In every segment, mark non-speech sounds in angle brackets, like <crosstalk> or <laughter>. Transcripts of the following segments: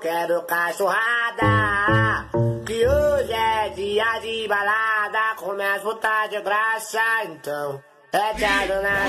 quero cachorrada. Que hoje é dia de balada, começa a botar de graça, então é tirado na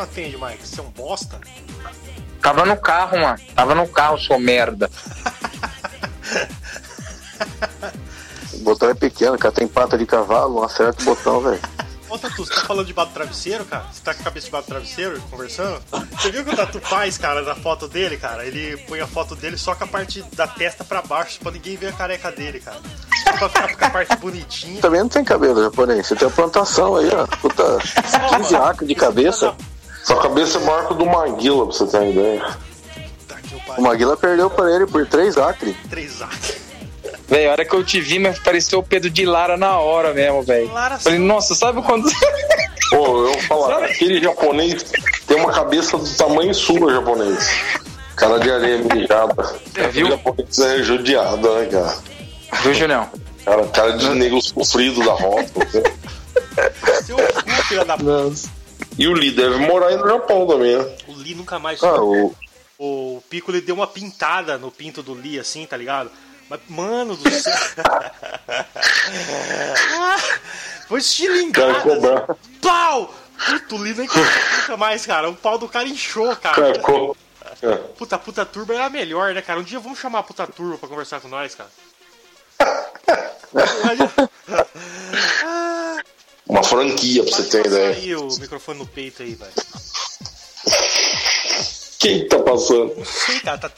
Não atende, Mike? Você é um bosta? Tava no carro, mano. Tava no carro, sua merda. o botão é pequeno, cara. Tem pata de cavalo, não acerta o botão, velho. Ô, Tatu, você tá falando debaixo do travesseiro, cara? Você tá com a cabeça debaixo do travesseiro, conversando? Você viu o que o Tatu faz, cara, na foto dele, cara? Ele põe a foto dele só com a parte da testa pra baixo, pra ninguém ver a careca dele, cara. Só pra ficar com a parte bonitinha. Também não tem cabelo japonês. Você tem a plantação aí, ó. Puta, 15 acres de cabeça. Sua cabeça é maior que do Maguila, pra você ter uma ideia. O Maguila perdeu pra ele por 3 acre. 3 acre. Véi, a hora que eu te vi, mas pareceu o Pedro de Lara na hora mesmo, velho. Falei, nossa, sabe quando. <laughs> Pô, eu vou falar, aquele japonês tem uma cabeça do tamanho sua, japonês. Cara de areia mijada. É, viu? O japonês é judiado, né, cara? Viu, Julião? Cara, cara de negro sofrido da rota. Seu cu, filha da Nossa. E o Lee deve morar aí no Japão também, né? O Lee nunca mais. Ah, o... o Pico ele deu uma pintada no pinto do Lee, assim, tá ligado? Mas, mano do céu. <laughs> Foi estilingado. Cara, cobrar. Pau! Puta, o Lee nem nunca mais, cara. O pau do cara inchou, cara. Co... é. Puta, puta turba era melhor, né, cara? Um dia vamos chamar a puta turba pra conversar com nós, cara. <laughs> <laughs> Uma franquia, pra você ter ideia. aí o microfone no peito aí, velho. Quem tá passando? Não sei, cara, tá.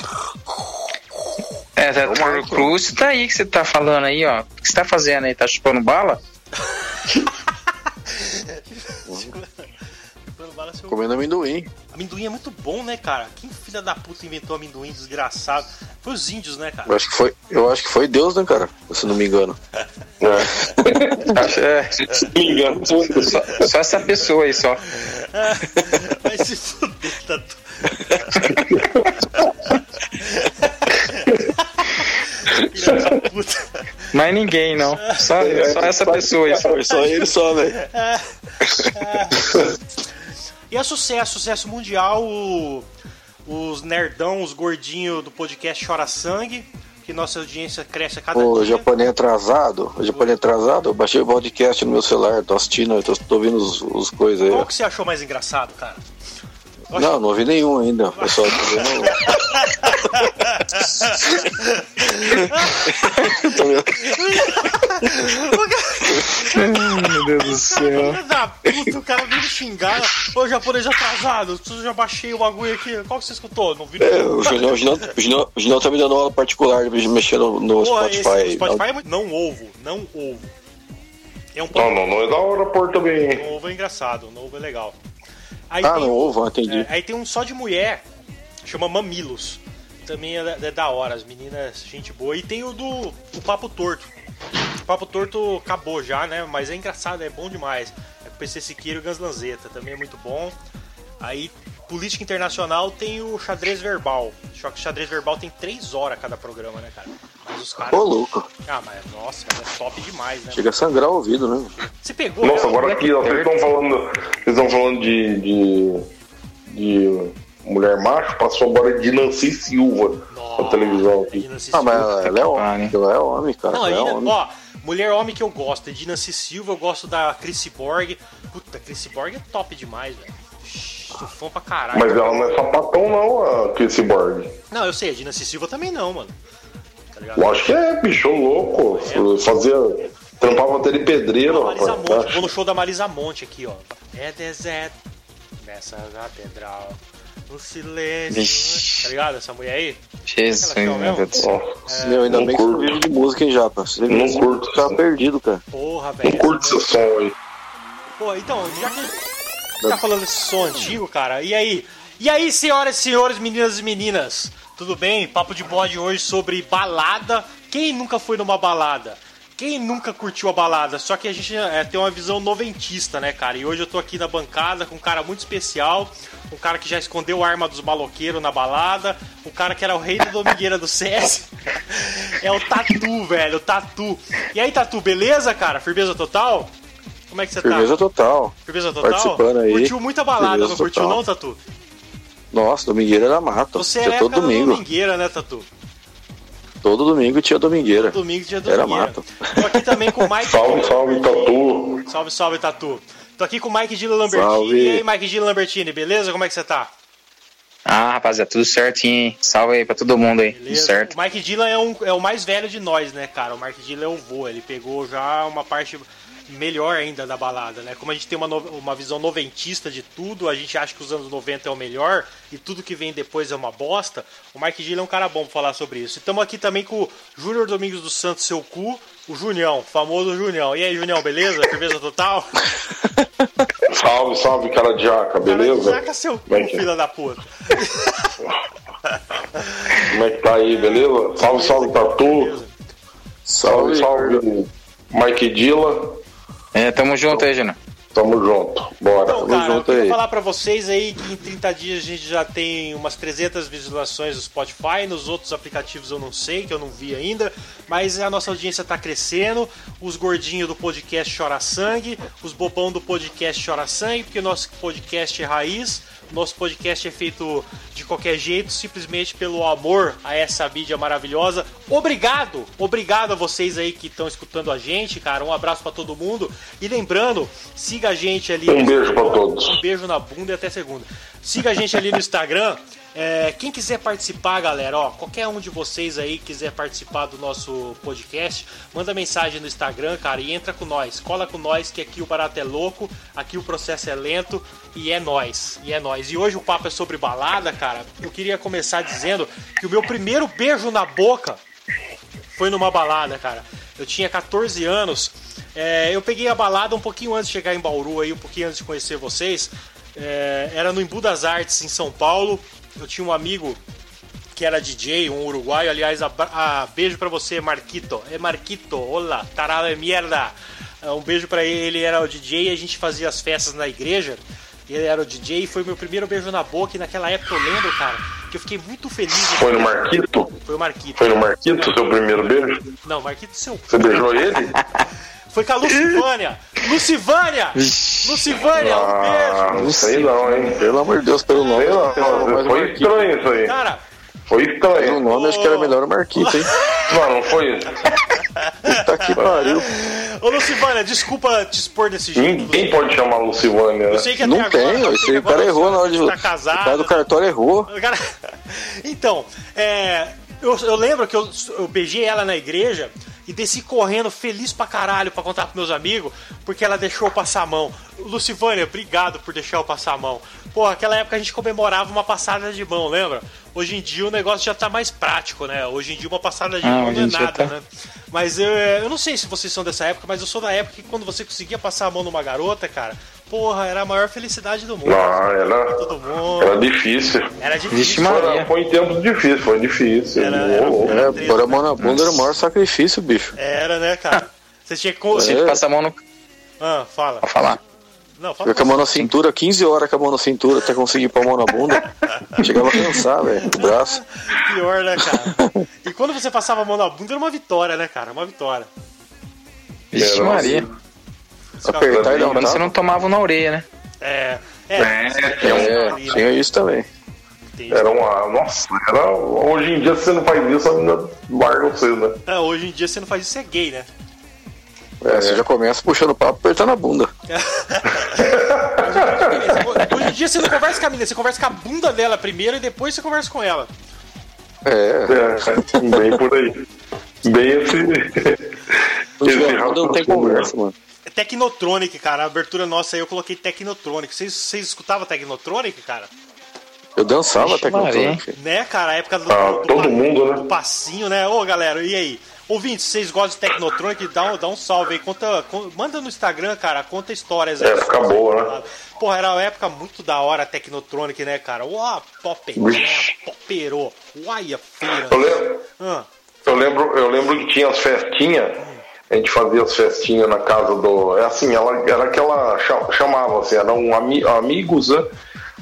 É, tá, o Cruz tá aí que você tá falando aí, ó. O que você tá fazendo aí? Tá chupando bala? <laughs> Comendo amendoim. Amendoim é muito bom, né, cara? Quem filha da puta inventou amendoim desgraçado? Foi os índios, né, cara? Eu acho que foi, eu acho que foi Deus, né, cara? Se não me engano. <laughs> É. Se não me engano, só, só essa pessoa aí, só. <laughs> Vai se fuder, Tatu. Filha da puta. Mas ninguém, não. Só, só essa pessoa aí. Só, só ele só, velho. E é sucesso, sucesso mundial. O, os nerdão, os gordinhos do podcast Chora Sangue. Que nossa audiência cresce a cada O dia. japonês atrasado, o japonês atrasado, eu baixei o podcast no meu celular, tô assistindo, tô, tô ouvindo os, os coisas aí. Qual que você achou mais engraçado, cara? Não, não ouvi nenhum ainda. Eu <laughs> só tô vendo. Meu Deus do céu. Da puta, o cara veio me xingar. Ô, japonês atrasado, eu já baixei o bagulho aqui. Qual que você escutou? Não vi É, o Julião, o Julião, o Julião, o Julião tá me dando aula particular de mexer no, no Porra, Spotify. esse, o Spotify é muito... Não ovo, não ovo. É um Não, não, não é da hora pôr também. O ovo é engraçado, o novo é legal. Aí Ah, um- ovo, entendi. é, aí tem um só de mulher, chama Mamilos. Também é, da- é da hora, as meninas, gente boa. E tem o do o Papo Torto. O Papo Torto acabou já, né? Mas é engraçado, é bom demais. É com o PC Siqueiro e o Gans Lanzetta, também é muito bom. Aí, política internacional tem o xadrez verbal. Só que o xadrez verbal tem três horas cada programa, né, cara? Mas os caras. Ô, louco. Ah, mas nossa, mas é top demais, né? Chega a sangrar o ouvido, né? Você pegou, Nossa, né? agora aqui, ó, vocês estão falando, vocês estão falando de, de, de mulher macho, passou agora de Nancy Silva na televisão aqui. Ah, mas ela é homem. Ela é homem, cara. Não, ela é ainda, homem. ó, mulher homem que eu gosto, Edina C. Silva, eu gosto da Chrissy Borg. Puta, Chrissy Borg é top demais, velho. Sou fã pra caralho. Mas ela não é sapatão não, a Casey Borg. Não, eu sei, a Edina C. Silva também não, mano. Ligado? Lógico que é, bicho louco. Fazia. Trampava até de pedreiro, Marisa rapaz. Monte, tá? vou no show da Marisa Monte aqui, ó. É deserto nessa catedral. no silêncio. Vixe. Tá ligado essa mulher aí? Jesus, que é meu Deus do céu. Meu, ainda não bem que curto. você vive de música, hein, Japa? Você Não de curto, música, tá perdido, cara. Porra, Não velho. curto esse som aí. Pô, então, já que você tá falando desse som antigo, cara, e aí? E aí, senhoras e senhores, meninas e meninas? Tudo bem? Papo de bode hoje sobre balada. Quem nunca foi numa balada? Quem nunca curtiu a balada? Só que a gente é, tem uma visão noventista, né, cara? E hoje eu tô aqui na bancada com um cara muito especial, um cara que já escondeu a arma dos maloqueiros na balada, um cara que era o rei da domingueira do CS. <laughs> é o Tatu, velho, o Tatu. E aí, Tatu, beleza, cara? Firmeza total? Como é que você Firmeza tá? total. Firmeza total? Participando aí. Curtiu muita balada, Firmeza não curtiu total. não, Tatu? Nossa, domingueira era mato. Você é tinha todo época da domingo. domingueira, né, Tatu? Todo domingo tinha domingueira. Domingo dia Era domingueira. mato. Tô aqui também com o <laughs> Mike. Salve, salve, Tatu. Salve, salve, Tatu. Tô aqui com o Mike Gila Lambertini. Salve. E aí, Mike Gila Lambertini, beleza? Como é que você tá? Ah, rapaziada, tudo certinho, hein? Salve aí pra todo mundo aí. Tudo Beleza? certo. O Mike Dylan é, um, é o mais velho de nós, né, cara? O Mike Dylan é o vô. Ele pegou já uma parte melhor ainda da balada, né? Como a gente tem uma, no- uma visão noventista de tudo, a gente acha que os anos 90 é o melhor e tudo que vem depois é uma bosta. O Mike Dylan é um cara bom pra falar sobre isso. E estamos aqui também com o Júnior Domingos dos Santos, seu cu, o Junião, famoso Junião. E aí, Junião, beleza? Firmeza total? <laughs> Salve, salve, cara de jaca, beleza? Saca seu cu, Como é que é? filha da puta. <laughs> Como é que tá aí, beleza? Salve, salve, Tatu. Salve, salve, Mike Dilla. É, tamo junto aí, Júnior. Tamo junto. Bora. Então, cara, eu junto queria aí. falar pra vocês aí que em 30 dias a gente já tem umas 300 visualizações do Spotify, nos outros aplicativos eu não sei, que eu não vi ainda, mas a nossa audiência tá crescendo, os gordinhos do podcast chora sangue, os bobão do podcast chora sangue, porque o nosso podcast é raiz, nosso podcast é feito de qualquer jeito, simplesmente pelo amor a essa mídia maravilhosa. Obrigado, obrigado a vocês aí que estão escutando a gente, cara. Um abraço pra todo mundo. E lembrando, siga a gente ali. Um beijo pra Instagram. todos. Um beijo na bunda e até segunda. Siga a gente ali no Instagram. É, quem quiser participar, galera, ó, qualquer um de vocês aí quiser participar do nosso podcast, manda mensagem no Instagram, cara, e entra com nós. Cola com nós que aqui o barato é louco, aqui o processo é lento e é nós. E é nós. E hoje o papo é sobre balada, cara. Eu queria começar dizendo que o meu primeiro beijo na boca foi numa balada, cara. Eu tinha 14 anos. É, eu peguei a balada um pouquinho antes de chegar em Bauru, aí, um pouquinho antes de conhecer vocês. É, era no Embu das Artes, em São Paulo. Eu tinha um amigo que era DJ, um uruguaio. Aliás, abra- ah, beijo pra você, Marquito. É Marquito, olá, tarado é merda. Um beijo pra ele, ele era o DJ e a gente fazia as festas na igreja. Ele era o DJ e foi meu primeiro beijo na boca. E naquela época eu lembro, cara, que eu fiquei muito feliz. Foi no Marquito? Foi o Marquito. Foi no Marquito seu primeiro beijo? Não, Marquito seu. Você beijou ele? <laughs> Foi com a Lucivânia. Lucivânia! Lucivânia, um Ah, beijo. não sei não, hein? Pelo amor de Deus, pelo nome. Sei lá, Mas o foi estranho isso aí. Cara, Foi pelo estranho. nome, acho que era melhor o Marquito, hein? <laughs> Não, não foi isso. Puta que pariu. ô Lucivânia, desculpa te expor desse jeito. Ninguém pode chamar Lucivânia, né? Eu sei que até Não agora, tem, eu sei esse que o cara errou na hora de. Tá O casado. cara do cartório errou. Cara- <laughs> Então, é, eu, eu lembro que eu, eu beijei ela na igreja e desci correndo, feliz pra caralho, pra contar pros meus amigos, porque ela deixou eu passar a mão. Lucivânia, obrigado por deixar eu passar a mão. Pô, aquela época a gente comemorava uma passada de mão, lembra? Hoje em dia o negócio já tá mais prático, né? Hoje em dia uma passada de Ah, mão não é nada, tá. né? Mas eu, eu não sei se vocês são dessa época, mas eu sou da época que quando você conseguia passar a mão numa garota, cara, porra, era a maior felicidade do mundo. Não, era, Todo mundo. era difícil. Era difícil. Maria. Foi, foi em tempos difíceis, foi difícil. Era- era- louco. É, pôr a mão na bunda era o maior sacrifício, bicho. Era, né, cara? Você tinha que. Você É. passa a mão no. Ah, fala. Pra falar. Não, fala. Com a mão na cintura, 15 horas com a mão na cintura até conseguir pôr a mão na bunda. Chegava a cansar, velho, o braço. Pior, né, cara? E quando você passava a mão na bunda era uma vitória, né, cara? Uma vitória. Vixe, Era Maria. Apertar e dar um Quando você não tomava na orelha, né? É. É, É, É, né? tinha isso também. Entendi. Era uma. Nossa, era. Hoje em dia, se você não faz isso, a menina larga você, né? Ah, hoje em dia você não faz isso, você é gay, né? É, você já começa puxando o papo, apertando a bunda. <laughs> Hoje em dia você não conversa com a menina, você conversa com a bunda dela primeiro e depois você conversa com ela. É, É, bem por aí. Bem esse. esse não tem conversa, mano. É Technotronic, cara. A abertura nossa aí eu coloquei Technotronic. Vocês, vocês escutavam Technotronic, cara? Eu dançava Vixe, Technotronic. Né, cara? A época do, Ah, do- todo do- mundo, né? do passinho, né? Ô, galera, e aí? Ouvintes, vocês gostam de Technotronic? Dá um, dá um salve aí. Conta, con- manda no Instagram, cara. Conta histórias aí. É, fica boa, né? Porra, era uma época muito da hora a Technotronic, né, cara? Uau, popperé, Vixe. popperô. Uai, a feira. Eu lembro, Ah, eu lembro, eu lembro que tinha as festinhas. A gente fazia as festinhas na casa do. É assim, ela era aquela. cha- Chamava assim, eram ami, amigos, né?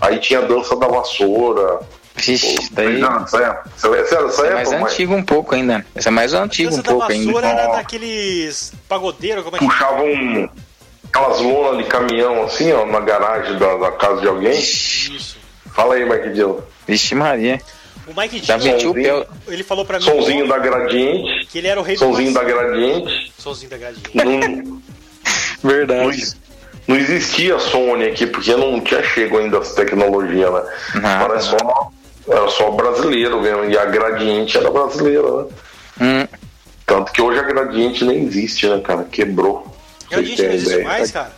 Aí tinha a dança da vassoura. Vixe, daí. Essa é, essa é, é é, mais pô, antigo um pouco ainda. Essa é mais antigo um dança da pouco ainda. vassoura era Ó. daqueles pagodeiros, como é que puxavam um, aquelas lonas de caminhão assim, ó, na garagem da, da casa de alguém. Isso. Fala aí, Mike Dill. Vixe, Maria. O Mike Já Dill, metiu o pé. ele falou pra mim Sonzinho da Gradiente. que ele era o rei Sonzinho do da. Gradiente. Sonzinho da Gradiente. Não, <laughs> não, Verdade. não existia Sony aqui, porque não tinha chego ainda as tecnologias, né? Nada, Era só, era só brasileiro mesmo. E a Gradiente era brasileira, né? Hum, Tanto que hoje a Gradiente nem existe, né, cara? Quebrou. Gente não existe ideia. mais, cara.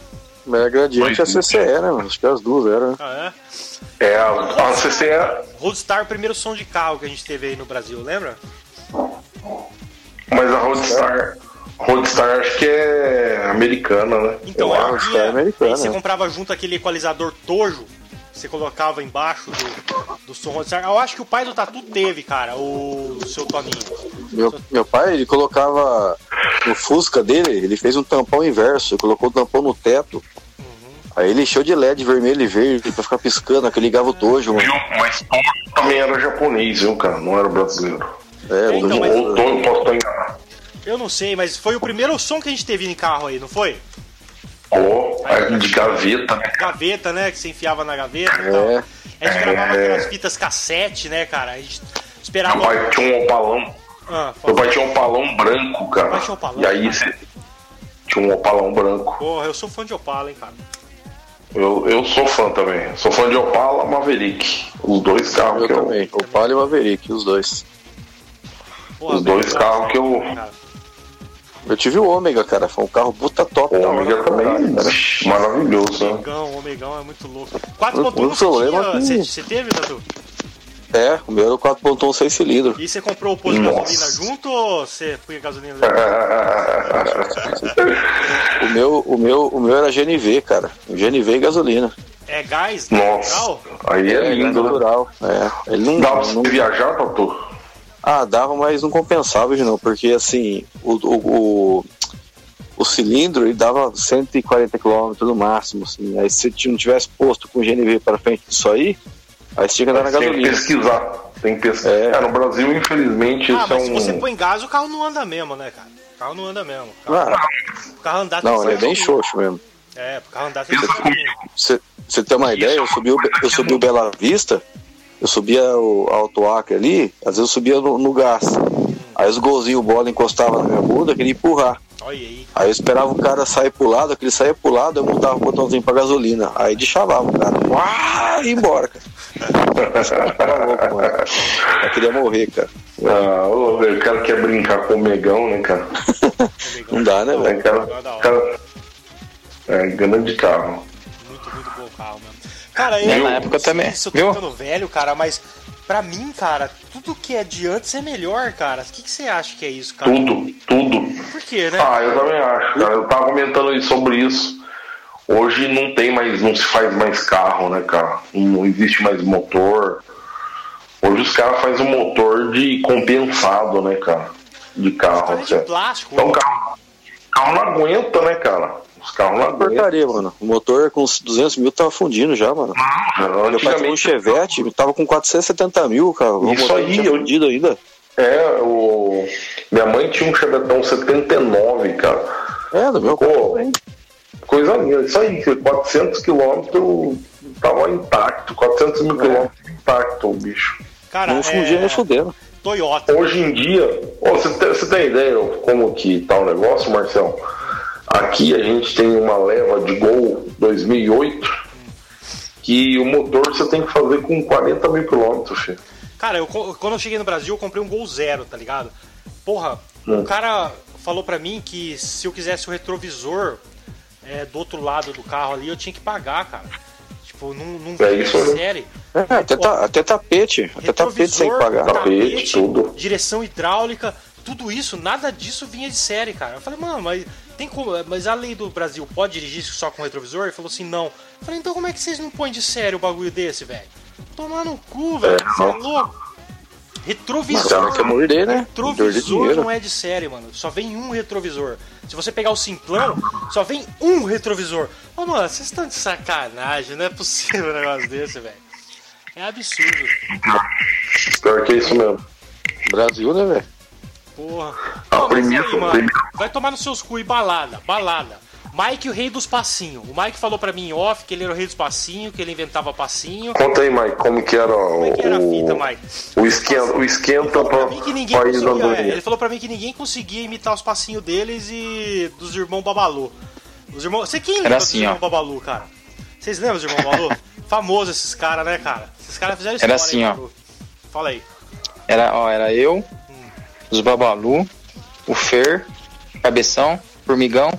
Mas a Gradiente é a CCE, né? mano? Acho que as duas eram. né? Ah, É, a, a CCE é? Roadstar, o primeiro som de carro que a gente teve aí no Brasil, lembra? Mas a Roadstar, Roadstar acho que é americana, né? Então, acho. um Roadstar é americana, aí você né? comprava junto aquele equalizador Tojo, você colocava embaixo do, do som. Eu acho que o pai do Tatu teve, cara, o, o seu Toninho. Meu, meu pai, ele colocava no Fusca dele, ele fez um tampão inverso, ele colocou o tampão no teto. Aí ele encheu de LED vermelho e verde pra ficar piscando, que ligava o tojo, mano. Viu? Mas também era japonês, viu, cara? Não era brasileiro. É, Então, o mas- Ou Toyo, posso estar enganado. Eu não sei, mas foi o primeiro som que a gente teve em carro aí, não foi? Ó, é de gaveta, né? Gaveta, né? Que você enfiava na gaveta e É. tal. A gente gravava É. aquelas fitas cassete, né, cara? A gente esperava. Meu pai tinha um opalão. Ah, Meu pai tinha um opalão branco, cara. Pai tinha opalão, e aí cara? você tinha um opalão branco. Porra, eu sou fã de Opala, hein, cara. Eu, eu sou fã também. Sou fã de Opala Maverick. Os dois carros Eu que eu. também. O Palio e Maverick, os dois. Porra, Os dois velho, carros que eu- cara. Eu tive o Ômega, cara. Foi um carro puta top. O Ômega também. cara. Maravilhoso, né? Omegão, o Omegão é muito louco. 4.1 O você, tinha, que- você, teve, Tatu? É, o meu era o 4.1 6 cilindros. E você comprou o posto de gasolina junto ou você foi gasolina? O meu, o meu, o meu era GNV, cara. GNV e gasolina. É gás? Nossa. Natural? Aí é, É, lindo, né? natural. É. Ele não, Dá pra não viajar, Tatu? Ah, dava, mas não compensava, não, porque assim, o, o, o, o cilindro ele dava 140 km no máximo, assim. Aí se você não tivesse posto com GNV para frente disso aí, aí você tinha que andar na Tem que gasolina. pesquisar. Tem que pesquisar. É. É, no Brasil, infelizmente, Ah, isso é mas se um. você põe gás, o carro não anda mesmo, né, cara? O carro não anda mesmo. O carro, Ah, o carro andar tem não, ele é bem gasolina. xoxo mesmo. É, o carro andar tem que gasolina. Você tem uma ideia, eu subi o, eu subi o Bela Vista, eu subia o Alto Acre ali, às vezes eu subia no, no gás. Aí os golzinhos, bola encostava na minha bunda, eu queria empurrar. Aí. Eu esperava o cara sair pro lado, que ele saía pro lado, eu mudava o botãozinho pra gasolina. Aí deschavava o cara. Uau, e ia embora, cara. Tava louco, mano. Eu queria morrer, cara. Ah, ô, velho, o cara quer brincar com o Megão, né, cara? <laughs> Não dá, né, velho? cara, é da hora. cara é grande carro. Muito, muito bom o carro mesmo. Cara, eu, na época também, Isso eu tô viu? ficando velho, cara, mas pra mim, cara, tudo que é de antes é melhor, cara. O que, que você acha que é isso, cara? Tudo, tudo. Por quê, né? Ah, eu também acho, cara. Eu tava comentando aí sobre isso. Hoje não tem mais, não se faz mais carro, né, cara? Não existe mais motor. Hoje os caras fazem um motor de compensado, né, cara? De carro. De plástico. Então o carro, o carro não aguenta, né, cara? Os carros não aguentam. Porcaria, mano. O motor com uns 200 mil tava fundindo já, mano. Meu pai tinha um Chevette, tava com 470 mil, cara. O Isso aí, tinha eu- fundido ainda. é, o... minha mãe tinha um Chevetão 79, cara. É, do meu Pô, também. Coisa linda, isso aí, 400 quilômetros tava intacto, 400 mil quilômetros intacto o bicho. Cara, Não fundia é... nem fudendo. Toyota. Hoje em dia, você, tem, você tem ideia como que tá o negócio, Marcelo? Aqui a gente tem uma leva de Gol 2008 que o motor você tem que fazer com 40 mil quilômetros, filho. Cara, eu, quando eu cheguei no Brasil, eu comprei um Gol Zero, tá ligado? Porra, Hum. o cara falou pra mim que se eu quisesse o retrovisor é, do outro lado do carro ali, eu tinha que pagar, cara. Tipo, não, não É vinha isso de aí. série. É, até, ta- até tapete. Até tapete sem pagar. Tapete, tudo. direção hidráulica, tudo isso, nada disso vinha de série, cara. Eu falei, mano, mas tem como. Mas a lei do Brasil pode dirigir só com retrovisor? Ele falou assim, não. Eu falei, então como é que vocês não põem de série o bagulho desse, velho? Tomar no cu, velho. Você é louco? Retrovisor. Cara, quer morder, né? Retrovisor não é de série, mano. Só vem um retrovisor. Se você pegar o simplão, só vem um retrovisor. Ô, mano, vocês estão de sacanagem. Não é possível um negócio desse, velho. É absurdo. Pior que é isso mesmo. Brasil, né, velho? Porra. Não, primeira- aí, mano, vai tomar nos seus cu e balada, balada. Mike, o rei dos passinhos. O Mike falou pra mim em off que ele era o rei dos passinhos, que ele inventava passinho. Conta aí, Mike, como que era Como é que era a fita, o, Mike? o esquenta, o esquenta Falou pra, pra ir da é, ele falou pra mim que ninguém conseguia imitar os passinhos deles e dos irmãos Babalu. Os irmãos, você quem lembra assim, dos irmãos ó. Babalu, cara? Vocês lembram dos irmãos Babalu? <laughs> Famoso esses caras, né, cara? Esses caras fizeram história. Era assim, hein, ó. Babalu? Fala aí. Era, ó, era eu, os Babalu, o Fer, Cabeção, Formigão.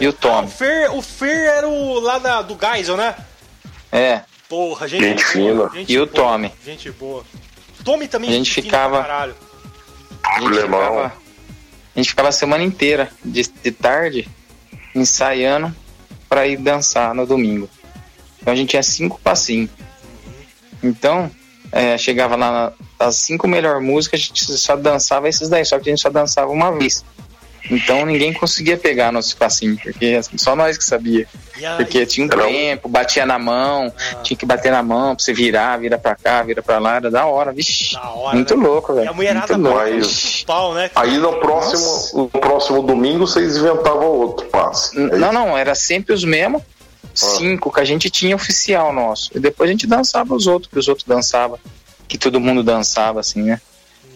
E o. Tom? Ah, o, Fer, o Fer era o lá da, do Geisel, né? É, Porra, gente, Gente boa, fina. gente E o Tommy? Gente boa. Tommy também A gente fina ficava- pra caralho. a gente Alemão. ficava, a gente ficava a semana inteira, de, de tarde, ensaiando pra ir dançar no domingo. Então a gente tinha cinco passinhos. Então, é, chegava lá nas cinco melhores músicas, a gente só dançava esses daí, só que a gente só dançava uma vez. Então ninguém conseguia pegar nosso passinho, porque assim, só nós que sabia. Porque tinha um tempo, batia na mão, Ah. tinha que bater na mão pra você virar, vira pra cá, vira pra lá, era da hora, vixi. Da hora, muito né? louco, velho. a mulherada Muito louco. no pau, né? Aí no próximo, no próximo domingo vocês inventavam outro passe. N- Não, não, era sempre os mesmos cinco que a gente tinha oficial nosso. E depois a gente dançava os outros, que os outros dançavam, que todo mundo dançava, assim, né?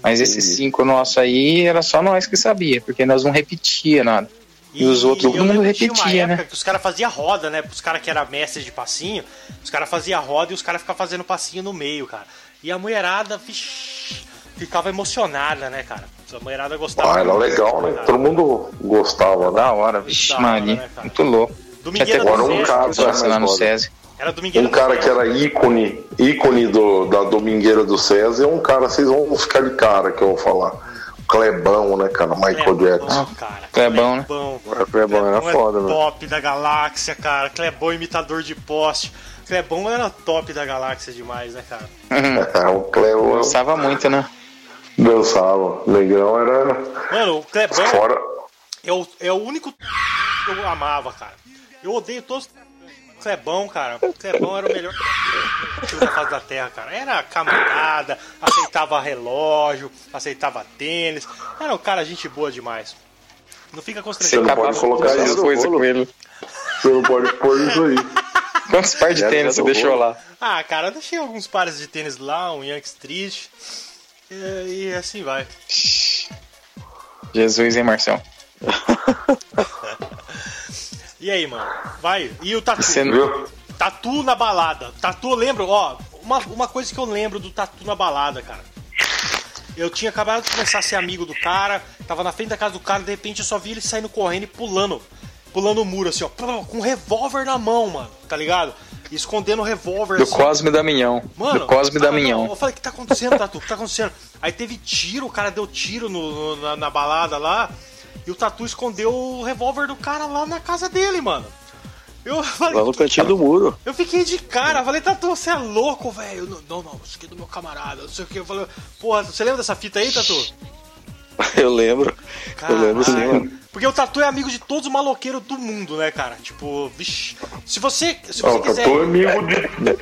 Mas esses cinco nossos aí era só nós que sabia, porque nós não repetia nada. E os outros, todo mundo repetia, época né? Que os caras faziam roda, né? Os caras que eram mestres de passinho, os caras faziam roda e os caras ficavam fazendo passinho no meio, cara. E a mulherada vixi, ficava emocionada, né, cara? A mulherada gostava. Ah, era legal, né? cara. Todo mundo gostava, né? Da hora, hora, Maria. né, muito louco. Domingueira Tinha do Agora um Nossa, lá no SESI. Era domingueira Um do cara que era ícone, ícone do, da Domingueira do César é um cara, vocês vão ficar de cara que eu vou falar. Clebão, né, cara? Michael Jackson. Clebão, cara. Clebão, né? Clebão. Clebão era é foda, velho. top da galáxia, cara. Clebão imitador de poste. Clebão era top da galáxia demais, né, cara? <laughs> É, o Clebão Gostava muito, né? dançava. Negrão era Mano, o Clebão fora. é o, é o único <laughs> que eu amava, cara. Eu odeio todos os Clebão, cara. O Clebão era o melhor da face da terra, cara. Era camarada, aceitava relógio, aceitava tênis. Era um cara gente boa demais. Não fica Você constrangido. não pode colocar Fazendo isso. coisa com ele. Você não pode pôr isso aí. Quantos par de tênis você deixou lá? Ah, cara, eu deixei alguns pares de tênis lá, um Yankees triste. E, e assim vai. Jesus, hein, Marcelo? <laughs> E aí, mano? Vai. E o tatu? Você não- Viu? Tatu na balada. Tatu, eu lembro, ó, uma, uma coisa que eu lembro do tatu na balada, cara. Eu tinha acabado de começar a ser amigo do cara, tava na frente da casa do cara, de repente eu só vi ele saindo correndo e pulando. Pulando o muro, assim, ó, com um revólver na mão, mano, tá ligado? Escondendo o revólver Do assim. Cosme Damião. Mano, do Cosme Damião. Eu falei, o que tá acontecendo, Tatu? O que tá acontecendo? Aí teve tiro, o cara deu tiro no, no- na, na balada lá. E o Tatu escondeu o revólver do cara lá na casa dele, mano. Eu <laughs> falei, Lá no cantinho do muro. eu fiquei de cara, falei, Tatu, você é louco, velho. Não, Não, não, isso aqui é do meu camarada, não sei o que. Eu falei, porra, você lembra dessa fita aí, Tatu? <laughs> Eu lembro. Eu lembro sim, mano. Porque o Tatu é amigo de todos os maloqueiros do mundo, né, cara? Tipo, vixi. Se você, se você Não, quiser. Tatu é amigo de.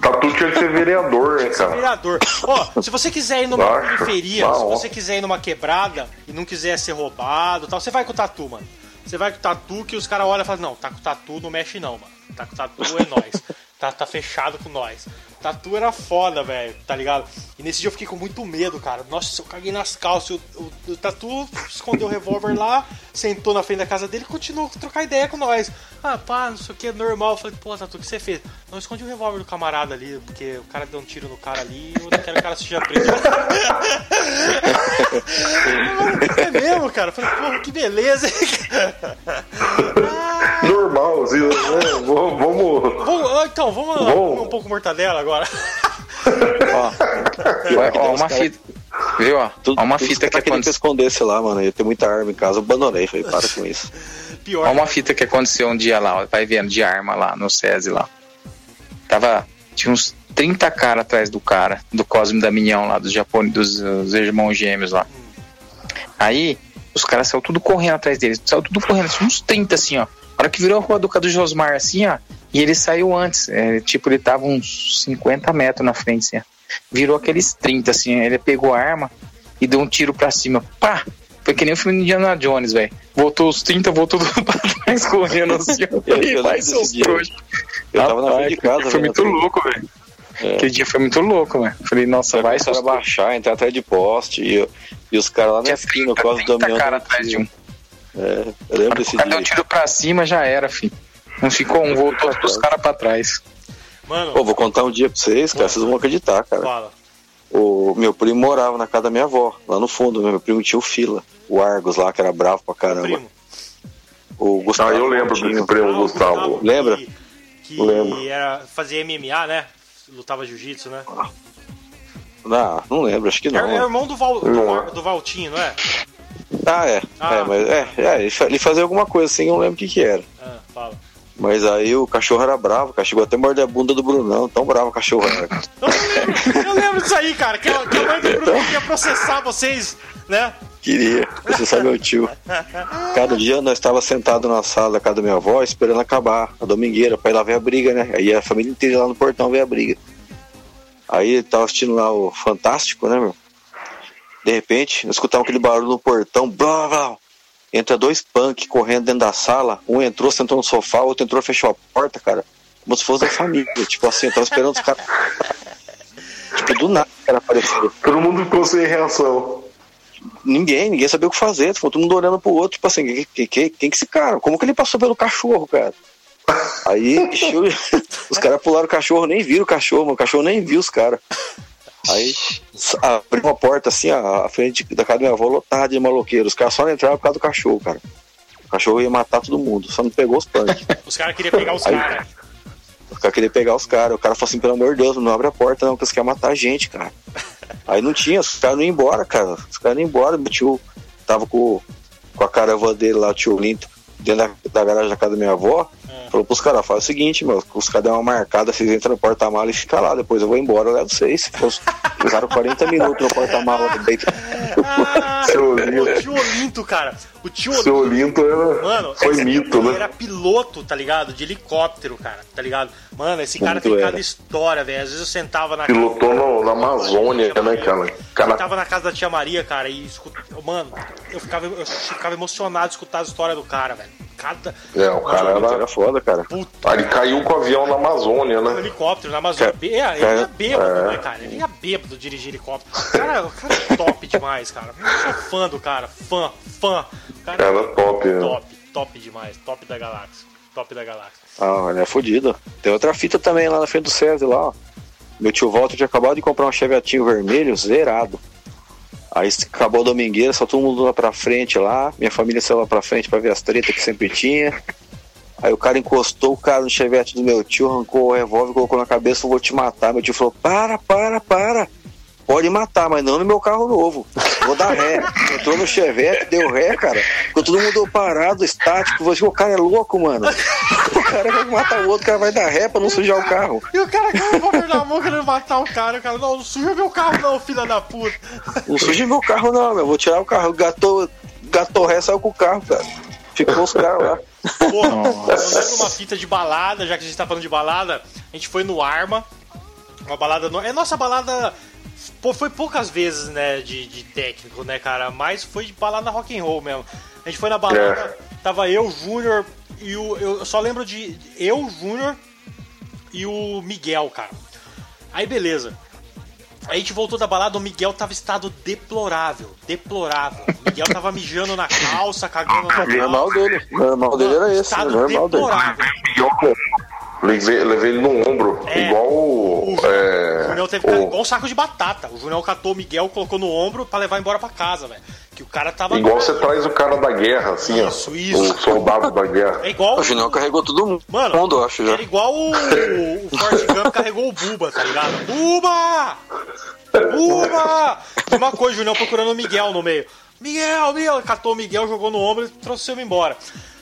Tatu tinha que ser vereador, né, cara? Vereador. Ó, se você quiser ir numa Acho. periferia, se Não. você quiser ir numa quebrada e não quiser ser roubado e tal, você vai com o tatu, mano. Você vai com o tatu que os caras olham e falam, não, tá com o tatu, não mexe não, mano. Tá com o tatu é <laughs> nós. Tá, tá fechado com nós. Tatu era foda, velho, tá ligado? E nesse dia eu fiquei com muito medo, cara. Nossa, eu caguei nas calças. O, o, o Tatu escondeu o revólver lá, sentou na frente da casa dele e continuou a trocar ideia com nós. Ah, pá, não sei o que, normal. Eu falei, pô, Tatu, o que você fez? Não, escondi o revólver do camarada ali, porque o cara deu um tiro no cara ali e eu não quero que o cara seja preso. <laughs> é mesmo, cara? Eu falei, porra, que beleza, hein? <laughs> Normal, assim, né? Vamos. Ó, Então, vamos Vamos. um pouco mortadela agora. Ó, ó, uma fita. Viu, ó? Tudo, uma fita que queriam que eu aconteceu. escondesse lá, mano. Eu tenho muita arma em casa, eu abandonei. Falei, para com isso. <laughs> Pior. Ó, uma fita que aconteceu um dia lá, ó, vai vendo, de arma lá no SESI lá. Tava. Tinha uns 30 caras atrás do cara, do Cosme da Minhão lá, dos, Japone, dos, dos irmãos gêmeos lá. Aí, os caras saíram tudo correndo atrás deles. Saiu tudo correndo, assim, uns 30 assim, ó. A hora que virou a rua do Cadu Josmar, assim, ó. E ele saiu antes. é, tipo, ele tava uns 50 metros na frente, assim, ó. Virou aqueles 30, assim. Ele pegou a arma e deu um tiro pra cima. Pá! Foi que nem o filme do Indiana Jones, velho. Voltou os 30, voltou tudo <laughs> pra trás correndo assim. <laughs> Eu- eu vai, seus trouxas. Eu tava na frente de casa. Foi vendo muito louco, velho. É. Aquele dia foi muito louco, velho. Falei, nossa, Vai a baixar, entrar atrás de poste. E, eu- e os caras lá na esquina, 30, quase 30 dominando. cara atrás de um. É, eu lembro desse O cara deu um dia. tiro pra cima, já era, filho. Não ficou um, voltou os caras pra trás. Mano, Pô, vou contar um dia pra vocês, cara, vocês vão acreditar, cara. fala. O meu primo morava na casa da minha avó, lá no fundo. Meu primo tinha o Fila, o Argos lá, que era bravo pra caramba. Primo. O Gustavo. Ah, eu lembro tinha- desse primo, Ah, o Gustavo. Lembra? Que, que Lembro. era, fazia MMA, né? Lutava jiu-jitsu, né? Não, não lembro, acho que não. era irmão do, Val, do, do Valtinho, não é? Ah, é. Ah. É, mas é, é, ele fa- ele fazia alguma coisa assim, eu não lembro o que que era. Ah, fala. Mas aí o cachorro era bravo, cara. Chegou até a morder a bunda do Brunão, tão bravo o cachorro era. <laughs> Eu lembro, eu lembro disso aí, cara. Que, a- que a mãe do Bruno queria processar vocês, né? Queria, você sabe meu tio. Cada dia nós estava sentado na sala da casa da minha avó, esperando acabar a domingueira, pra ir lá ver a briga, né? Aí a família inteira lá no portão ver a briga. Aí tava assistindo lá o Fantástico, né, meu? De repente, nós escutamos aquele barulho no portão, blá, blá. Entra dois punk correndo dentro da sala. Um entrou, sentou no sofá, o outro entrou, fechou a porta, cara. Como se fosse da família. Tipo assim, eu tava esperando os caras. <laughs> Tipo, do nada, cara, apareceram. Todo mundo ficou sem reação. Ninguém, ninguém sabia o que fazer. Ficou todo mundo olhando pro outro, tipo assim, que, que, que, quem que esse cara? Como que ele passou pelo cachorro, cara? Aí <laughs> os caras pularam o cachorro, nem viram o cachorro, mano. O cachorro nem viu os caras. Aí abriu uma porta assim, a, frente da casa da minha avó lotada de maloqueiros. Os caras só não entraram por causa do cachorro, cara. O cachorro ia matar todo mundo, só não pegou os punk. <laughs> Os caras queriam pegar os caras. Os caras queriam pegar os caras. O cara falou assim, pelo amor de Deus, não abre a porta não, que eles querem matar a gente, cara. Aí não tinha, os caras não iam embora, cara. Os caras não iam embora. Meu tio tava com, com a caravana dele lá, o tio Linto, dentro da, da garagem da casa da minha avó. Falou pros caras, faz o seguinte, meu, os caras dão uma marcada, vocês entram no porta-mala e fica lá, depois eu vou embora, eu levo vocês. Ficaram 40 minutos no porta-mala. <laughs> Seu o Olinto. tio Olinto, cara. O tio Seu Olinto. Olinto era, Mano, foi mito, ele né? era piloto, tá ligado? De helicóptero, cara, tá ligado? Mano, esse cara Muito tem cada história, velho. Às vezes eu sentava na Pilotou no- na Amazônia, né, cara? Eu Cara- tava na casa da tia Maria, cara, e escuta... Mano, eu ficava, eu ficava emocionado de escutar a história do cara, velho. Cada. É, o cara Era era. foda, cara. Puta. Ele caiu com o avião na Amazônia, né? helicóptero na Amazônia. É, ele ia bêbado, é. né, cara? Ele ia bêbado dirigir helicóptero. Cara, o cara é top demais, cara. Eu <laughs> sou fã do cara. Fã, fã. O cara Era top, né? top, top demais. Top da galáxia. Top da galáxia. Ah, ele é fodido. Tem outra fita também lá na frente do César lá, ó. Meu tio Walter tinha acabado de comprar um chevetinho vermelho zerado. Aí acabou a domingueira, só todo mundo lá pra frente lá. Minha família saiu lá pra frente pra ver as tretas que sempre tinha. Aí o cara encostou o cara no chevette do meu tio, arrancou o revólver, colocou na cabeça falou: Vou te matar. Meu tio falou: Para, para, para. Pode matar, mas não no meu carro novo. Vou dar ré. Entrou no chevette, deu ré, cara. Ficou todo mundo parado, estático. Você, o cara é louco, mano. O cara vai matar o outro, o cara vai dar ré pra não sujar o carro. E o cara o revólver na mão querendo matar o cara. O cara, não, não suja meu carro, não, filha da puta. Não suja meu carro, não, meu. Vou tirar o carro. Gatou, gatou ré, saiu com o carro, cara. Ficou os caras lá. Porra, eu lembro uma fita de balada, já que a gente tá falando de balada, a gente foi no Arma. Uma balada. No... É nossa balada. Pô, foi poucas vezes, né, de, de técnico, né, cara? Mas foi de balada rock and roll mesmo. A gente foi na balada, tava eu, Júnior e o. Eu só lembro de eu, Júnior e o Miguel, cara. Aí beleza. Aí a gente voltou da balada, o Miguel tava em estado deplorável. Deplorável. O Miguel tava mijando na calça, cagando na calça. Normal dele. Normal dele era esse. Estado Normal dele. Levei, levei ele no ombro, É. igual o. O Junião, é, o Junião teve que o- igual um saco de batata. O Junião catou o Miguel, colocou no ombro pra levar embora pra casa, velho. Que o cara tava. Igual você traz o cara da guerra, assim, Isso, ó. isso. O soldado da guerra. É igual. O Junião carregou todo mundo, Mano, eu acho já. era igual o, o Forte Gump carregou o Buba, tá ligado? Buba! Buba! Mesma coisa, o Junião procurando o Miguel no meio. Miguel, Miguel! Catou o Miguel, jogou no ombro e trouxe ele embora.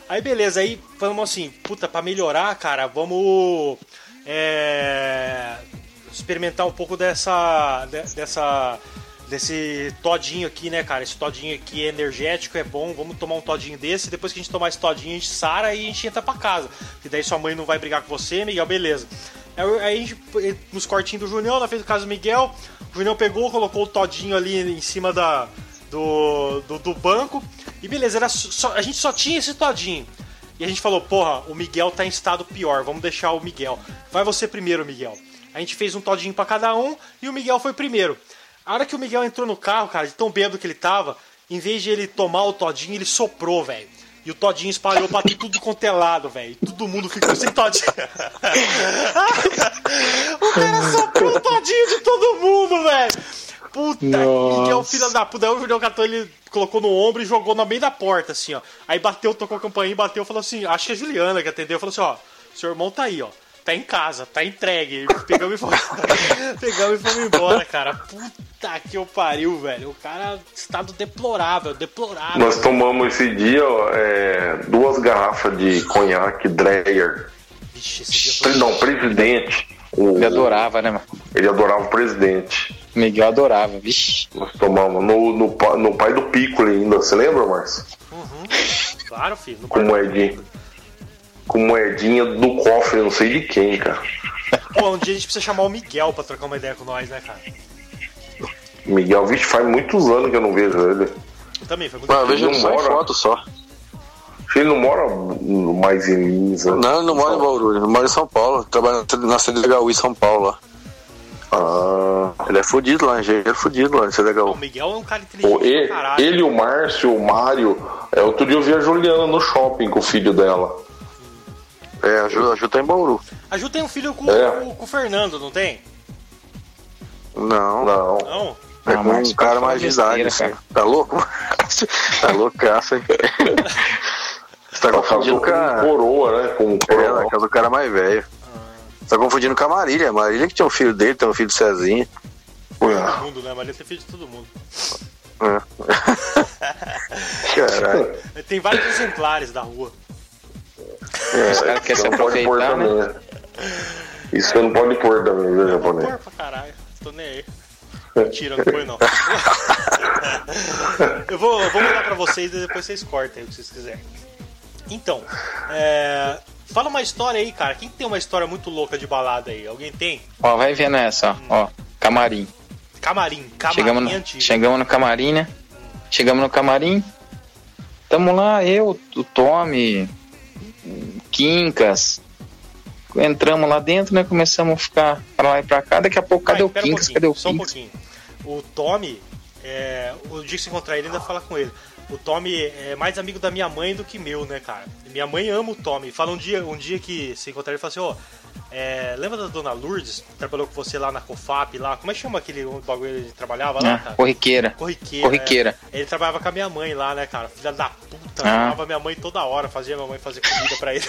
Aí beleza, aí falamos assim, puta, pra melhorar, cara, vamos é, experimentar um pouco dessa, de- dessa desse todinho aqui, né, cara? Esse todinho aqui é energético, é bom. Vamos tomar um todinho desse. Depois que a gente tomar esse todinho, a gente sara e a gente entra pra casa. Que daí sua mãe não vai brigar com você, Miguel, beleza. Aí a gente, nos cortinhos do Junião, na frente do caso do Miguel, o Junião pegou, colocou o todinho ali em cima da, do, do, do banco. E beleza, era só- a gente só tinha esse todinho. E a gente falou, porra, o Miguel tá em estado pior, vamos deixar o Miguel. Vai você primeiro, Miguel. A gente fez um todinho pra cada um e o Miguel foi primeiro. A hora que o Miguel entrou no carro, cara, de tão bêbado que ele tava, em vez de ele tomar o todinho, ele soprou, velho. E o todinho espalhou pra tudo quanto é lado, velho. Todo mundo ficou sem todinho. <laughs> o cara soprou o todinho de todo mundo, velho. Puta, Nossa. Miguel, filho da puta. Aí o Julião catou ele, colocou no ombro e jogou no meio da porta, assim, ó. Aí bateu, tocou a campainha, bateu, falou assim, acho que é a Juliana que atendeu, falou assim, ó, seu irmão tá aí, ó. Tá em casa, tá entregue. Pegamos e fomos, <laughs> pegamos e fomos embora, cara. Puta que eu pariu, velho. O cara, estado deplorável, deplorável. Nós tomamos esse dia ó, é, duas garrafas de conhaque Dreyer. Vixe, esse dia foi... Não, presidente. O- Ele adorava, né, mano? Ele adorava o presidente. Miguel adorava, vixe. Nós tomamos no, no, no pai do Piccolo ainda, você lembra, Márcio? Claro, filho. No Com moedinha. Com moedinha do cofre, não sei de quem, cara. Pô, um dia a gente precisa chamar o Miguel pra trocar uma ideia com nós, né, cara? Miguel, vixe, faz muitos anos que eu não vejo ele. Eu também, foi muito Mas eu vejo Não ele em mora. foto só. Ele não mora mais em Lins, né? Não, ele não mora em Bauru, ele mora em São Paulo. Trabalha na CDHU em São Paulo lá. Ah, Ele é fudido lá, engenheiro fudido lá em O CDHU. Miguel é um cara inteligente e- pra caralho. ele, o Márcio, o Mário. É, outro dia eu vi a Juliana no shopping com o filho dela. É, a Ju, a Ju tá em Bauru. A Ju tem um filho com, É. com, com o Fernando, não tem? Não, Não. Não? é Ah, com Márcio, um cara mais de falando idade, besteira, assim. Tá louco? <laughs> tá loucaço, hein? <laughs> Você tá confundindo com a... coroa, né? Com É, ela coroa. casou com o cara mais velho. Tá confundindo com a Marília. A Marília que tinha um filho dele, tem um filho do Cezinha. Todo mundo, né? Maria tem filho de todo mundo. <laughs> Caralho. <laughs> Tem vários exemplares da rua. Os caras querem se Você não pode pôr aproveitar, né? também, né? Isso você não pode pôr também, viu, japonês? Porra pra caralho. Tô nem aí. Mentira, não foi não. <laughs> eu vou, eu vou mandar pra vocês e depois vocês cortam aí o que vocês quiserem. Então, é, fala uma história aí, cara. Quem tem uma história muito louca de balada aí? Alguém tem? Ó, vai vendo essa, ó. ó camarim. Camarim, camarim Chegamos no, antigo. chegamos no camarim, né? Chegamos no camarim. Tamo lá, eu, o Tommy, Quincas. Entramos lá dentro, né? Começamos a ficar pra lá e pra cá. Daqui a pouco, cadê o um Quincas? pouquinho, cadê o Só um Quincas? pouquinho. O Tommy, é, o dia que você encontrar ele, ainda fala com ele. O Tommy é mais amigo da minha mãe do que meu, né, cara? Minha mãe ama o Tommy. Fala um dia, um dia que você encontrar ele, fala assim, ó, é, lembra da dona Lourdes? que Trabalhou com você lá na COFAP, lá. Como é que chama aquele bagulho que ele trabalhava lá, Ah, cara? corriqueira. Corriqueira. Corriqueira. é. Ele trabalhava com a minha mãe lá, né, cara? Filha da puta, Ah. chamava minha mãe toda hora, fazia minha mãe fazer comida pra ele.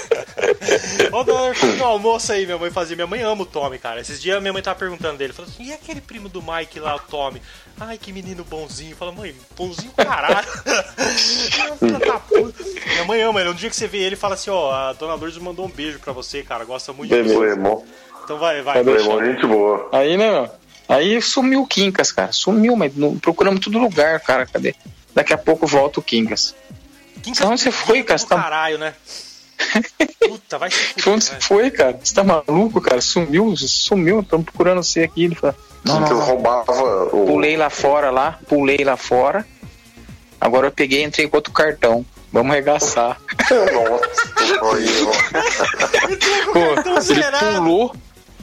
<laughs> Ô, dona, no almoço aí, minha mãe fazia. Minha mãe ama o Tommy, cara. Esses dias minha mãe tava perguntando dele, falou assim: e aquele primo do Mike lá, o Tommy? Ai, que menino bonzinho. Fala, mãe, bonzinho caralho. <laughs> Filha da puta. minha mãe ama ele. Um dia que você vê ele, fala assim: ó, a dona Lourdes mandou um beijo pra você, cara. Gosta muito de você. Irmão. Então vai, vai. Irmão, gente boa. Aí, né, meu? Aí sumiu o Quincas, cara. Sumiu, mas não, procuramos todo lugar, cara. Cadê? Daqui a pouco volta o Quincas. Quem Pra onde você foi, cara? Você tá- Caralho, né? <laughs> Puta, vai se Pra fuder, onde você foi, cara? Você tá maluco, cara? Sumiu, sumiu. Estamos procurando você aqui. Ele fala, não, não, não. roubava o. Pulei lá fora, lá. Pulei lá fora. Agora eu peguei e entrei com outro cartão. Vamos arregaçar. Nossa, olha, ó. Pô, ele zerado. pulou.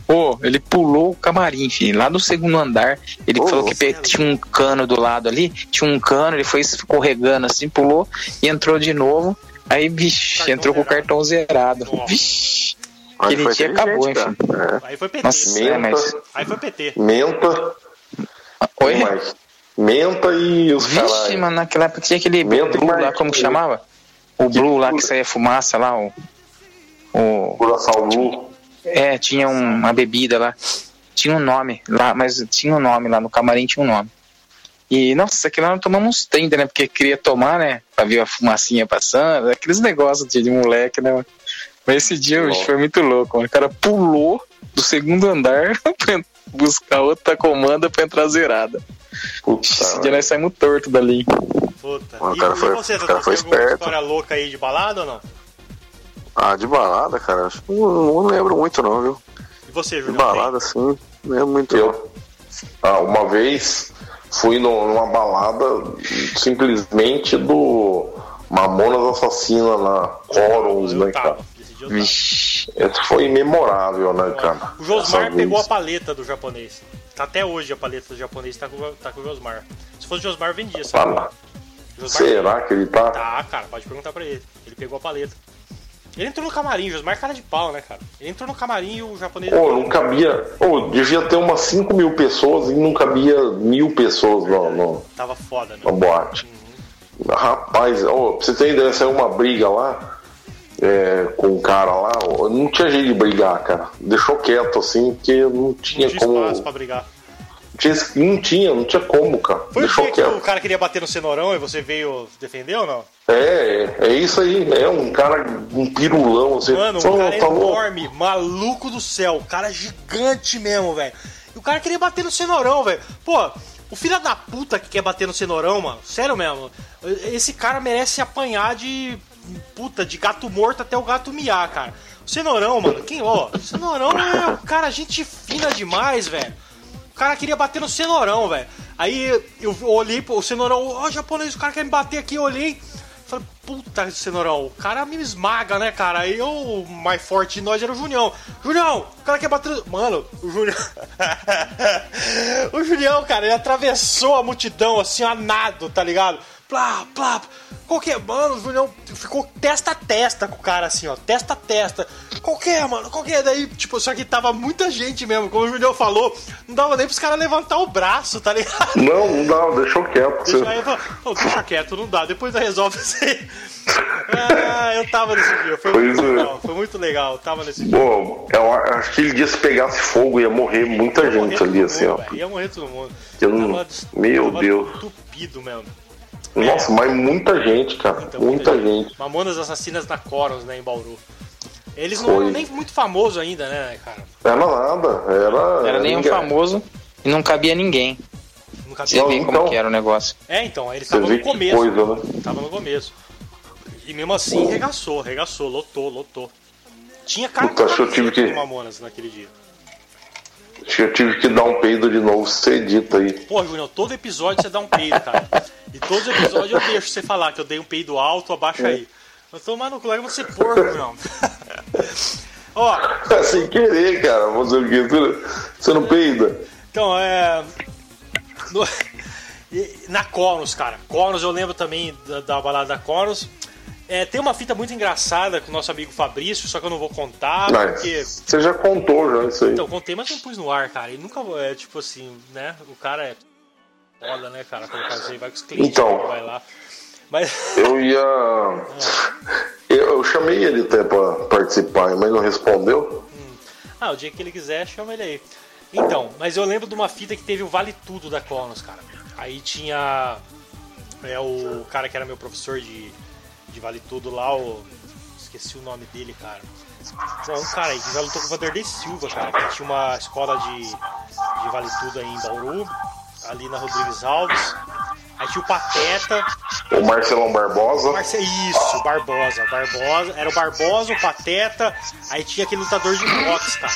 Pô, ele pulou o camarim, filho, lá no segundo andar. Ele falou que pe- tinha um cano do lado ali, tinha um cano, ele foi escorregando assim, pulou e entrou de novo. Aí, Cartão entrou com o zerado. cartão zerado. Vixe, Mas Aquele foi dia acabou, cara. Aí foi PT. Nossa, é, mas... Aí foi PT. Menta. Oi? Mais? Menta e os Vixe, caras. mano, naquela época tinha aquele Menta Blue lá, como que chamava? O Blue lá que saía fumaça lá, o... o Curaçao Blue. é, tinha um- uma bebida lá. Tinha um nome lá, mas tinha um nome lá, no camarim tinha um nome. E, nossa, aquilo lá nós tomamos uns 30, né? Porque queria tomar, né? Pra ver a fumacinha passando, aqueles negócios de, de moleque, né? mano? Mas esse dia bicho, foi muito louco, mano. O cara pulou do segundo andar <laughs> buscar outra comanda pra entrar zerada. Puta, Esse dia nós saímos torto dali. Puta. O E, cara e foi- você, cara foi tem alguma esperto. história louca aí de balada ou não? Ah, de balada, cara. Acho que não, não lembro muito, não, viu? E você, De Júnior? balada, assim, não lembro muito. Eu, ah, uma vez fui no- numa balada simplesmente do Mamonas Assassina na Corons, Eu né, cara? Vixe. Esse foi memorável, né, cara? O Josmar pegou a paleta do japonês. Tá até hoje a paleta do japonês tá com, tá com o Josmar. Se fosse o Josmar, vendia, sabe? lá. Josmar Será que ele tá? Tá, cara, pode perguntar pra ele. Ele pegou a paleta. Ele entrou no camarim, o Josmar é cara de pau, né, cara? Ele entrou no camarim e o japonês. Pô, não cabia. Pô, devia ter umas 5 mil pessoas e não cabia mil pessoas no, no, Tava foda, na meu. boate. Rapaz, ó, pra você ter ideia, saiu uma briga lá é, com um cara lá, não tinha jeito de brigar, cara. Deixou quieto assim, porque não Não tinha tinha como. espaço pra brigar. Tinha, não tinha, não tinha como, cara. Foi o Deixou dia que o cara queria bater no cenourão e você veio defender ou não? É, é, é isso aí, é um cara, um pirulão, assim. Mano, um cara tá louco. enorme, maluco do céu, cara gigante mesmo, velho. E o cara queria bater no cenourão, velho. Pô, o filho da puta que quer bater no cenourão, mano, sério mesmo. Esse cara merece apanhar de puta, de gato morto até o gato miar, cara. O cenourão, mano, quem, ó, o cenourão é cara gente fina demais, velho. O cara queria bater no cenourão, velho. Aí eu olhei pro cenourão, ó, japonês, o cara quer me bater aqui, eu olhei. Falei, puta, cenourão, o cara me esmaga, né, cara? Aí o mais forte de nós era o Junião. Junião, o cara quer bater. no- Mano, o Junião. <laughs> o Junião, cara, ele atravessou a multidão assim, a nado, tá ligado? Plá, plá. Qualquer, mano, o Junião ficou testa a testa com o cara, assim, ó, testa a testa. Qualquer, mano, qualquer. Daí, tipo, só que tava muita gente mesmo, como o Junião falou, não dava nem pros caras levantar o braço, tá ligado? Não, não dá, deixou quieto. Deixa, Você- aí "Ô, deixa quieto, não dá, depois resolve isso aí. Ah, eu tava nesse dia, foi Pois muito é. legal, foi muito legal, eu tava nesse dia. Pô, eu acho que aquele dia se pegasse fogo ia morrer muita Ia morrer gente todo ali, mundo, assim, ó. velho, Ia morrer todo mundo. Eu não- Meu Deus. Entupido mesmo. Nossa, mas muita gente, cara. Então, muita gente. Mamonas Assassinas da Coros, né, em Bauru. Eles não Foi. eram nem muito famosos ainda, né, cara? Era nada. Era. Era nem um ninguém- famoso e não cabia ninguém. Você Não, vê então- como que era o negócio. É, então, eles estavam no que começo. coisa, né? Tava no começo. E mesmo assim, regaçou, regaçou, lotou, lotou. Tinha cara Puta, que eu tive que- de Mamonas naquele dia. Eu tive que dar um peido de novo, você edita aí. Pô, Júnior, todo episódio você dá um peido, cara. E todos os episódios eu deixo você falar que eu dei um peido alto, abaixa aí. Eu tô no cu, larga você porco, não. <laughs> Ó, É sem querer, cara. Fazer o quê? Você- Você não peida? então, é. no- Na Conos, cara. Conos, eu lembro também da, da balada da Conos. É, tem uma fita muito engraçada com o nosso amigo Fabrício, só que eu não vou contar, Mas porque. você já contou já isso aí. Então, contei, mas não pus no ar, cara. E nunca. É tipo assim, né? O cara é. Foda, né, cara? Quando casei, vai com os clientes Então. vai lá. Mas. <laughs> Eu ia. Eu, eu chamei ele até pra participar, mas não respondeu. Ah, o dia que ele quiser, chama ele aí. Então, mas eu lembro de uma fita que teve o Vale Tudo da Cronos, cara. Aí tinha é, o cara que era meu professor de, de Vale Tudo lá, o. Esqueci o nome dele, cara. Bom, um cara aí que já lutou com o Vanderlei Silva, cara, que tinha uma escola de, de Vale Tudo aí em Bauru, ali na Rodrigues Alves. Aí tinha o Pateta, O Marcelão Barbosa. Marce... Isso, Barbosa. Barbosa. Era o Barbosa, o Pateta. Aí tinha aquele lutador de boxe, cara.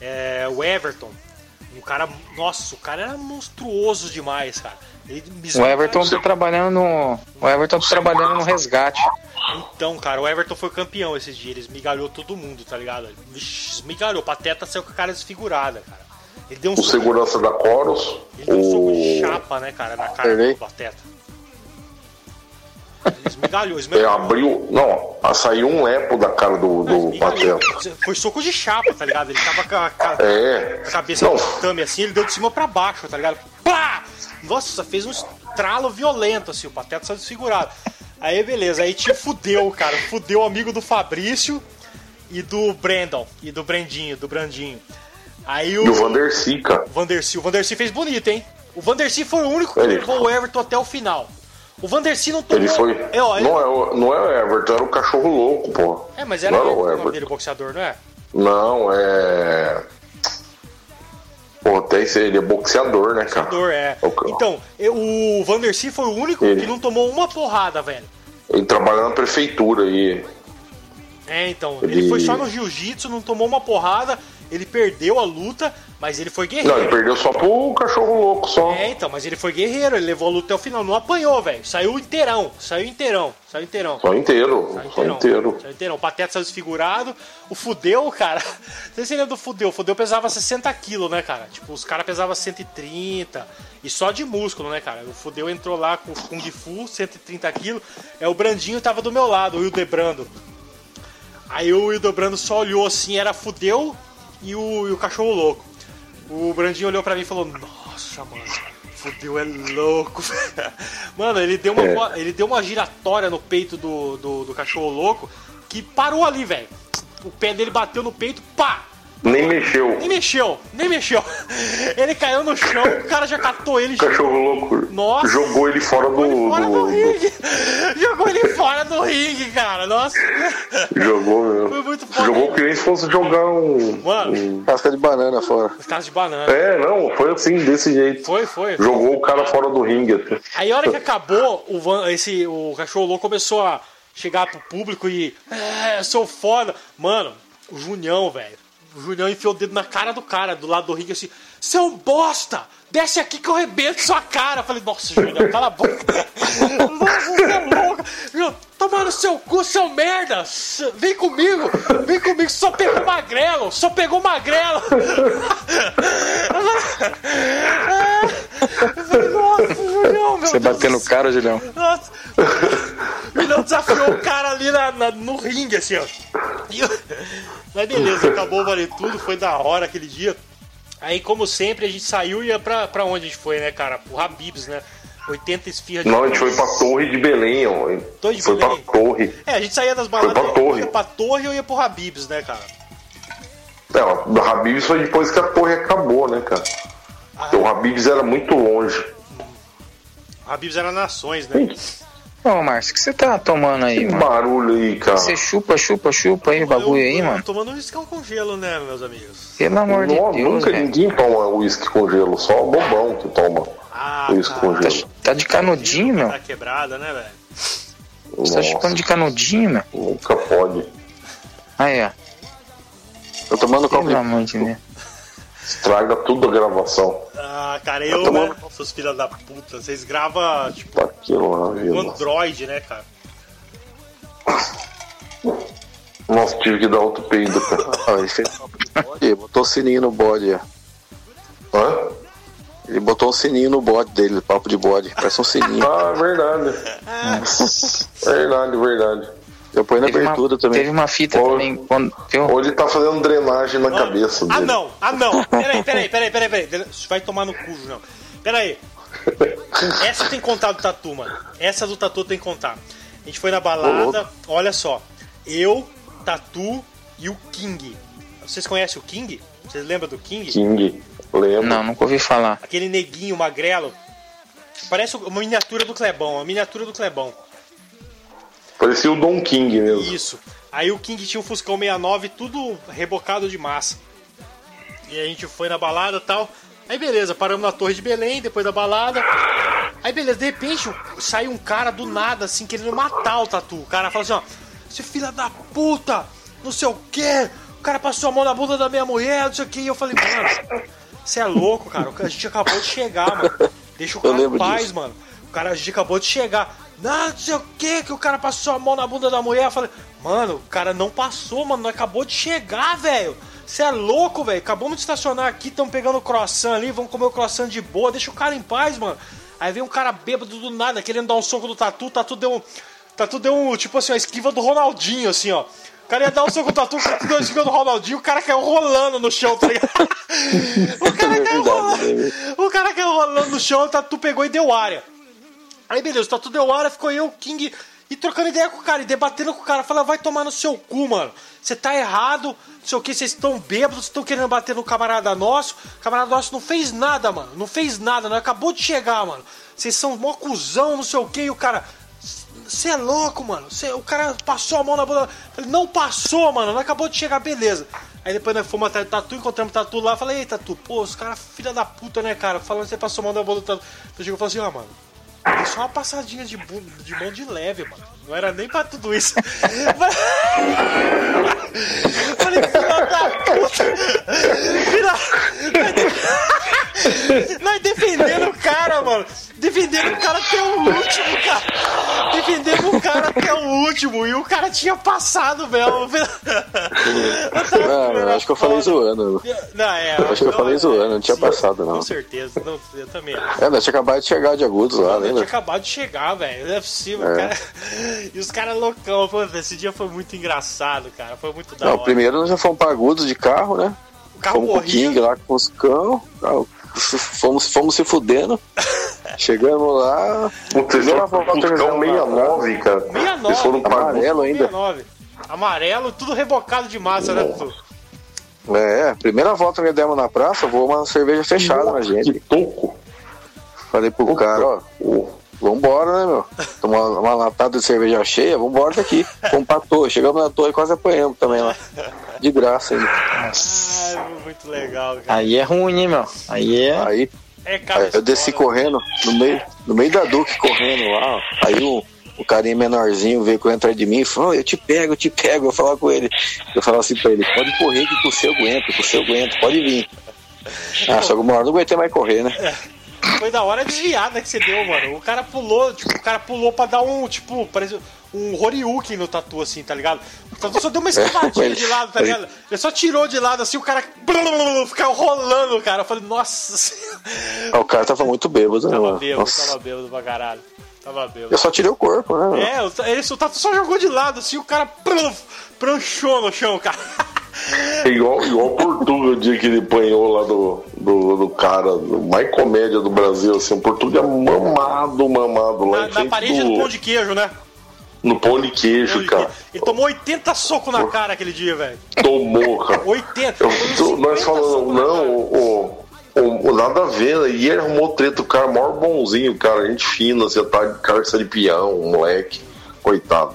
É, o Everton. Um cara. Nossa, o cara era monstruoso demais, cara. O Everton tá trabalhando no. O Everton tá trabalhando no resgate. Então, cara, o Everton foi campeão esses dias. Ele esmigalhou todo mundo, tá ligado? Vixe, esmigalhou. O Pateta saiu com a cara desfigurada, cara. Ele deu um O segurança da Coros. ele deu um soco de O. chapa, né, cara, na cara Perdei. do Pateta. Ele esmigalhou, É, esmigalhou. abriu. Não, saiu um lepo da cara do, do Esmigalhou. Pateta. Foi soco de chapa, tá ligado? Ele tava com a, É. cabeça Não, no tatame assim, ele deu de cima pra baixo, tá ligado? Pá! Nossa, fez um estralo violento, assim, o Pateta saiu desfigurado. Aí, beleza, aí tinha fudeu, cara. Fudeu o amigo do Fabrício e do Brandon, e do Brandinho, do Brandinho. Aí o. e o Vandercy, cara. O Vandercy. O Vandercy fez bonito, hein? O Vandercy foi o único que Ele- levou o Everton até o final. O Vandercy não tomou. Ele foi. É, ó, ele- Não, é, o- não é o Everton, era o cachorro louco, pô. É, mas era não era o o nome Everton. dele, o boxeador, não é? Não, é. Pô, até esse, ele é boxeador, né, cara? Boxeador, é. O ca- Então, o Vandercy foi o único Ele. que não tomou uma porrada, velho. Ele trabalha na prefeitura aí. É, então, ele, Ele- foi só no jiu-jitsu, não tomou uma porrada, ele perdeu a luta, mas ele foi Não, guerreiro. ele perdeu só pro cachorro louco, só. É, então, mas ele foi guerreiro, ele levou a luta até o final, não apanhou, velho. Saiu inteirão, saiu inteirão, saiu inteirão. Só inteiro, Saiu só inteiro. Saiu inteirão. O Pateta saiu desfigurado. O Fudeu, cara. <laughs> Não sei se você lembra do Fudeu. O Fudeu pesava 60 quilos, né, cara? Tipo, os caras pesavam 130. E só de músculo, né, cara? O Fudeu entrou lá com o Kung Fu, 130 quilos. É, o Brandinho tava do meu lado, o Hildebrando. Aí o Hildebrando só olhou assim, era Fudeu e o, e o cachorro louco. O Brandinho olhou pra mim e falou: Nossa, mano, Fudeu é louco. <laughs> mano, ele deu, uma, É. ele deu uma giratória no peito do, do, do cachorro louco que parou ali, velho. O pé dele bateu no peito, pá! Nem mexeu. Nem mexeu, nem mexeu. <laughs> Ele caiu no chão, o cara já catou ele. Cachorro louco Nossa. jogou ele fora do. Jogou ele fora do do- do- ringue. <laughs> Jogou ele fora do ringue, cara. Nossa. Jogou <laughs> mesmo. Foi muito foda. Jogou que nem se fosse jogar um. Mano, um- Casca de banana fora. caras de banana. É, não, foi assim, desse jeito. Foi, foi. Jogou o cara fora do ringue. até. Aí a hora que acabou, o, Van- esse, o cachorro louco começou a chegar pro público e. É, eu sou foda. Mano, o Junião, velho. O Junião enfiou o dedo na cara do cara, do lado do ringue, assim, seu bosta! Desce aqui que eu arrebento sua cara. Eu falei, nossa, Junião, cala a boca. <laughs> nossa, você é louco. Meu, Toma no seu cu, seu merda! Vem comigo! Vem comigo, só pegou magrelo! Só pegou magrelo! <laughs> <laughs> Eu falei, nossa, Julião, meu Você Deus bateu do no cara, Julião. nossa! O Milão desafiou o cara ali na, na- no ringue, assim, ó. E eu- Mas beleza, acabou o Vale Tudo, foi da hora aquele dia. Aí, como sempre, a gente saiu e ia pra, pra onde a gente foi, né, cara? Pro Habibs, né? 80 esfirras de Não, a gente foi pra Torre de Belém, ó. Torre de foi Belém? pra Torre. É, a gente saía das baladas, pra Torre. ia pra Torre ou ia pro Habibs, né, cara? Não, do Habibs foi depois que a torre acabou, né, cara? Porque o Habibs era muito longe. Habibs era nações, né? Ô, Márcio, o que você tá tomando aí, Que mano? barulho aí, cara. Você chupa, chupa, chupa aí o bagulho Eu- aí, eu mano. Tomando um riscão com gelo, né, meus amigos? Pelo amor de Não, Deus, nunca ninguém toma uísque com gelo, só o bobão que toma Ah, uísque com cara. gelo. Tá de canudinho, meu. Tá quebrada, né, velho? Você tá chupando de canudinho, meu. nunca pode. Aí, ó. Tô tomando copo Pelo de... amor de Deus. Estraga tudo a gravação. Ah, cara, eu, tô né? Seus filhos da puta. Vocês gravam, tipo, Tá aquilo lá, um viu? Android, né, cara? Nossa, tive que dar outro peido, cara. <laughs> Ele fez copo de bode, botou o sininho no bode, ó. Hã? Ele botou um sininho no bode dele, papo de bode. Parece um sininho. Ah, verdade. <laughs> verdade, verdade. Eu ponho na Teve uma, abertura também. teve uma fita Ô. também. Quando, eu, Ou ele tá fazendo drenagem na cabeça Ah, dele. não! Ah, não! Peraí, peraí, peraí, peraí, peraí. Vai tomar no cu, não. Peraí. <laughs> Essa tem que contar do Tatu, mano. Essa do Tatu tem que contar. A gente foi na balada, olha só. Eu, Tatu e o King. Vocês conhecem o King? Vocês lembram do King? King, lembra? não, nunca ouvi falar. Aquele neguinho magrelo. Parece uma miniatura do Clebão, uma miniatura do Clebão. Parecia o Don King mesmo. Isso. Aí o King tinha um Fuscão 69, tudo rebocado de massa. E a gente foi na balada e tal. Aí beleza, paramos na Torre de Belém, depois da balada. Aí beleza, de repente sai um cara do nada, assim, querendo matar o Tatu. O cara fala assim, ó, seu filho da puta, não sei o quê. O cara passou a mão na bunda da minha mulher, não sei o quê. E eu falei, mano, você é louco, cara. A gente acabou de chegar, mano. Deixa o cara em paz, disso. mano. O cara, a gente acabou de chegar. Não, não sei o que, que o cara passou a mão na bunda da mulher. Eu falei, mano, o cara não passou, mano. Acabou de chegar, velho. Você é louco, velho. Acabamos de estacionar aqui, estamos pegando o croissant ali, vamos comer o croissant de boa, deixa o cara em paz, mano. Aí vem um cara bêbado do nada, querendo dar um soco do tatu, o tatu deu um. Tatu deu um, tipo assim, a esquiva do Ronaldinho, assim, ó. O cara ia dar o soco no Tatu, o Tatu deu a esquiva do Ronaldinho, o cara caiu rolando no chão, tá ligado? <laughs> O cara caiu rolando, o cara caiu rolando no chão, o Tatu pegou e deu área. Aí beleza, o Tatu deu área, ficou eu, King, e trocando ideia com o cara, e debatendo com o cara. Falando, vai tomar no seu cu, mano. Você tá errado, não sei o que, vocês estão bêbados, estão querendo bater no camarada nosso. O camarada nosso não fez nada, mano. Não fez nada, não acabou de chegar, mano. Vocês são mó cuzão, não sei o que, e o cara. Você é louco, mano. Cê, o cara passou a mão na bunda. Falei, não passou, mano. Não acabou de chegar, beleza. Aí depois nós fomos atrás do Tatu, encontramos o Tatu lá. Falei, ei, Tatu, pô, os caras, filha da puta, né, cara? Falando que você passou a mão na bunda do Tatu. Ele chegou e falou assim, ó, mano. Foi só uma passadinha de, bu- de mão de leve, mano. Não era nem pra tudo isso. <laughs> Falei, filha da puta. Filha... Nós defendendo o cara, mano. Defendendo o cara até o último, cara. Defendendo o cara até o último. E o cara tinha passado mesmo. <laughs> Não, não, acho que eu falei zoando. Não, é. Acho que eu falei zoando, não tinha passado, não. Com certeza. Não, eu também. É, nós tinha acabado de chegar de agudos lá, Eu tinha acabado de chegar, velho. Não é possível, É. cara. E os caras loucão. Pô, esse dia foi muito engraçado, cara. Foi muito da Não, hora. primeiro nós já fomos pra agudos de carro, né? O carro Fomos com o King lá com os cão. Fomos, fomos se fudendo. Chegamos lá. Vocês Primeira foram um lá. 69, cara. 69. Vocês foram Amarelo ainda. 69. Amarelo, tudo rebocado de massa, né, Tutu? É, primeira volta que demos na praça, vou uma cerveja fechada na gente. Que toco. Falei pro cara, ó, ô, vambora, né, meu? Tomar uma latada de cerveja cheia, vambora daqui. Fomos pra torre, chegamos na torre e quase apanhamos também lá. De graça ainda. Ai, muito legal, cara. Aí é ruim, hein, meu? Aí é. Aí, É aí eu desci correndo, no meio, no meio da Duque correndo lá, ó. Aí o, o carinha menorzinho veio correndo atrás de mim e falou, "Ô, eu te pego, eu te pego, eu falar com ele. Eu falava assim pra ele, pode correr que com o seu aguento, com o seu aguento, pode vir. Ah, só que uma hora não aguentei mais correr, né? Foi da hora a desviada que você deu, mano. O cara pulou, tipo, o cara pulou pra dar um, tipo, parece um Horyuken no tatu, assim, tá ligado? O tatu só deu uma <laughs> escovadinha de lado, tá ligado? Ele só tirou de lado, assim, o cara <laughs> ficava rolando, cara. Eu falei, nossa senhora. Ah, O cara tava muito bêbado, né, Tava mano? bêbado, Nossa. tava bêbado pra caralho. Tava bêbado. Eu só tirei o corpo, né? meu? É, ele, o tatu só jogou de lado, assim, o cara <laughs> pranchou no chão, cara. É igual, igual o Portuga, o dia que ele apanhou lá do, do, do cara, do mais comédia do Brasil, assim, o Portuga mamado, mamado lá Na, na parede do, do pão de queijo, né? no pão de queijo, Pão de cara. queijo. Ele tomou 80 socos na cara aquele dia, velho. Tomou, cara. 80. Eu, nós 50 falando, não, cara. o, o, o- nada a ver, né? E ele arrumou treta, o cara, maior bonzinho, cara, gente fina, você tá de carça de peão, moleque, coitado.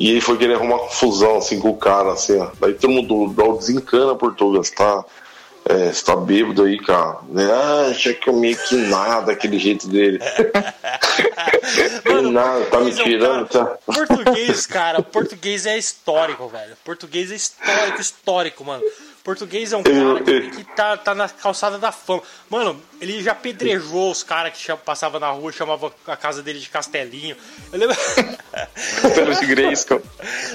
E ele foi querer arrumar confusão, assim, com o cara, assim, ó. Daí todo mundo dá o desencana, Portugal, você tá, é, você tá bêbado aí, cara. Né? Ah, acha que eu meio que nada, aquele jeito dele. <laughs> Mano, nada, tá me português é um tirando, cara- tá? Português, cara, português é histórico, velho. Português é histórico, histórico, mano. Português é um cara que, que tá, tá na calçada da fama. Mano, ele já pedrejou os caras que cham- passavam na rua, chamava a casa dele de Castelinho. Eu lembro. <laughs> De Grayskull.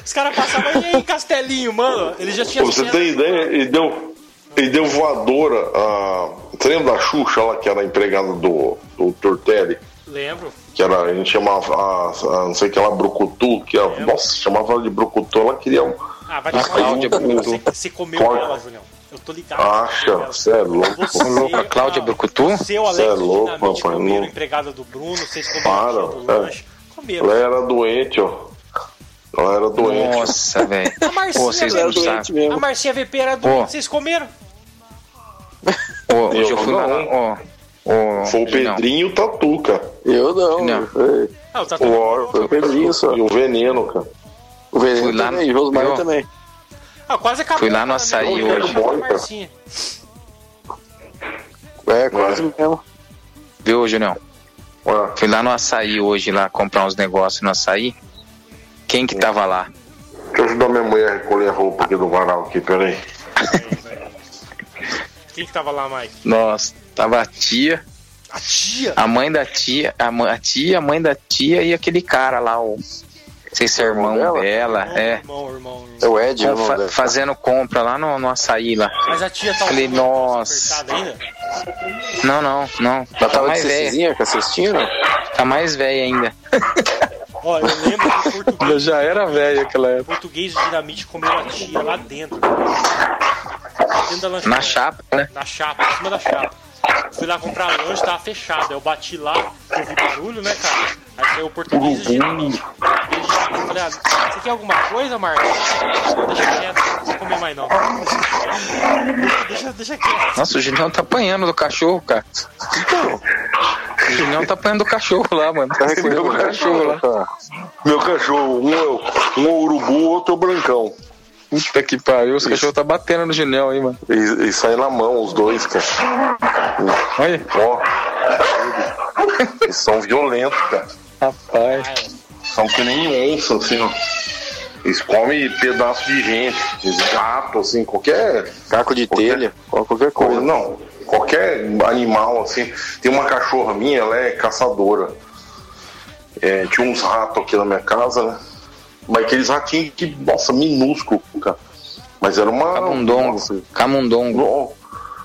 Os caras passavam, e aí, Castelinho, mano? Ele já tinha você tem ideia, ele deu, ele deu voadora. A, você lembra da Xuxa lá, que era a empregada do, do Tortelli? Lembro. Que era, a gente chamava, a, a- não sei o que lá, Brucutu, que era, nossa, chamava ela de Brucutu, ela queria. um- Ah, vai tomar Cláudia no cu. Brucutu. Você, você comeu Cláudia. ela, Julião. Eu tô ligado. Acha, você é louco. Você, louco, a Cláudia ah, Brucutu? Você, o Cê é Alex louco, papai, comeram não. empregada do Bruno, vocês comeram Para, do é. lanche. Comeram. Ela era doente, ó. Ela era doente. Nossa, velho. A Marcinha, Pô, vocês não sabem. a Marcinha VP era doente, Pô. vocês comeram? Ô, Hoje eu fui lá não. no. Ó, ó, Foi o. Pedrinho e o Tatu, cara. Eu não. Não. Ah, o Tatu O, foi o Pedrinho só. E o veneno, cara. O Veneno Fui lá também, no- Rosmar também. Ah, quase acabou. Fui lá no açaí né? hoje. É, quase mesmo. Viu, Julião? Ué, Fui lá no açaí hoje, lá comprar uns negócios no açaí. Quem que tava lá? deixa eu ajudar minha mulher a recolher a roupa aqui do varal aqui, peraí. Quem que tava lá, Mike? Nossa, tava a tia, A tia. a mãe da tia, a, mãe- a tia, a mãe da tia e aquele cara lá, o. Não sei se é irmão Irmão dela, Irmão, é. Irmão, irmão, É irmão. o Ed, Com- irmão fa- dela. fazendo compra lá no, no açaí lá. Mas a tia tá Falei, nossa. ainda? Não, não, não. Ela Tá tava de mais velha. com a cestinha? Tá mais velha ainda. Ó, eu lembro que o Eu português, já era velho aquela o época. português do dinamite comeu a tia lá dentro. Dentro da lanchonete. Na chapa, né? Na chapa, em cima da chapa. Fui lá comprar lanche, tava fechado. Aí eu bati lá, eu vi barulho, né, cara? Aí saiu o português e o. Eu falei, ah, você quer alguma coisa, Marcos? Deixa quieto, não vou comer mais não. Deixa, deixa quieto. Nossa, o Julião tá apanhando do cachorro, cara. O Julião tá apanhando do cachorro lá, mano. Tá recordando do cachorro lá. Meu cachorro, um é, o- um é o urubu, outro é o brancão. Puta que pariu, os cachorros tá batendo no Julião aí, mano. E, e sai na mão os dois, cara. Olha, Ó. Eles são violentos, cara. rapaz. São que nem onça, assim, ó. Eles comem pedaço de gente, eles gato, assim, qualquer Caco de Qualquer- telha, qualquer coisa. coisa. Não, qualquer animal, assim. Tem uma cachorra minha, ela é caçadora. É, tinha uns ratos aqui na minha casa, né? Mas aqueles ratinhos que, nossa, minúsculo, cara. Mas era uma. Camundongo. Nossa, Camundongo.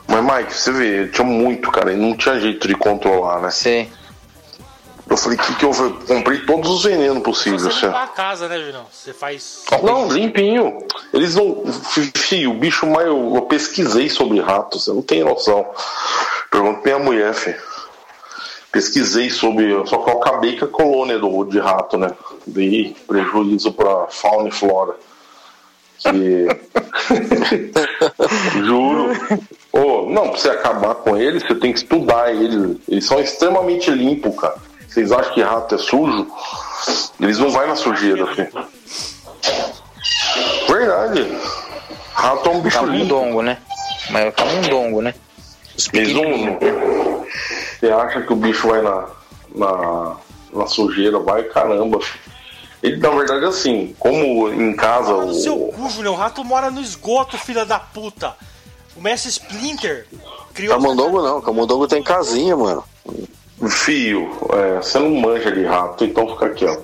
Mas, Mike, você vê, tinha muito, cara, e não tinha jeito de controlar, né? Sei. Eu falei, que que eu eu comprei todos os venenos possíveis, Você assim. limpar a casa, né, Julião? Você faz. Não, limpinho. Eles não. Filho, o bicho mais. Eu, eu pesquisei sobre ratos, você não tem noção. Pergunta pra minha mulher, filho. Pesquisei sobre. Só que eu acabei com a colônia do, de rato, né? Dei prejuízo pra fauna e flora. Que. <laughs> Juro. Ô, não, pra você acabar com eles, você tem que estudar eles. Eles são extremamente limpos, cara. Vocês acham que rato é sujo? Eles não vão na sujeira, filho. Verdade. Rato é um bicho limpo. Camundongo, né? Mas é camundongo, né? Eles não. Você acha que o bicho vai na, na, na sujeira? Vai, caramba. Ele, na verdade, assim, como em casa. No seu O, cu, Julião. O rato mora no esgoto, filha da puta. O Mestre Splinter criou. Camundongo não, Camundongo tem casinha, mano. fio, é, você não manja de rato, então fica aqui, ó.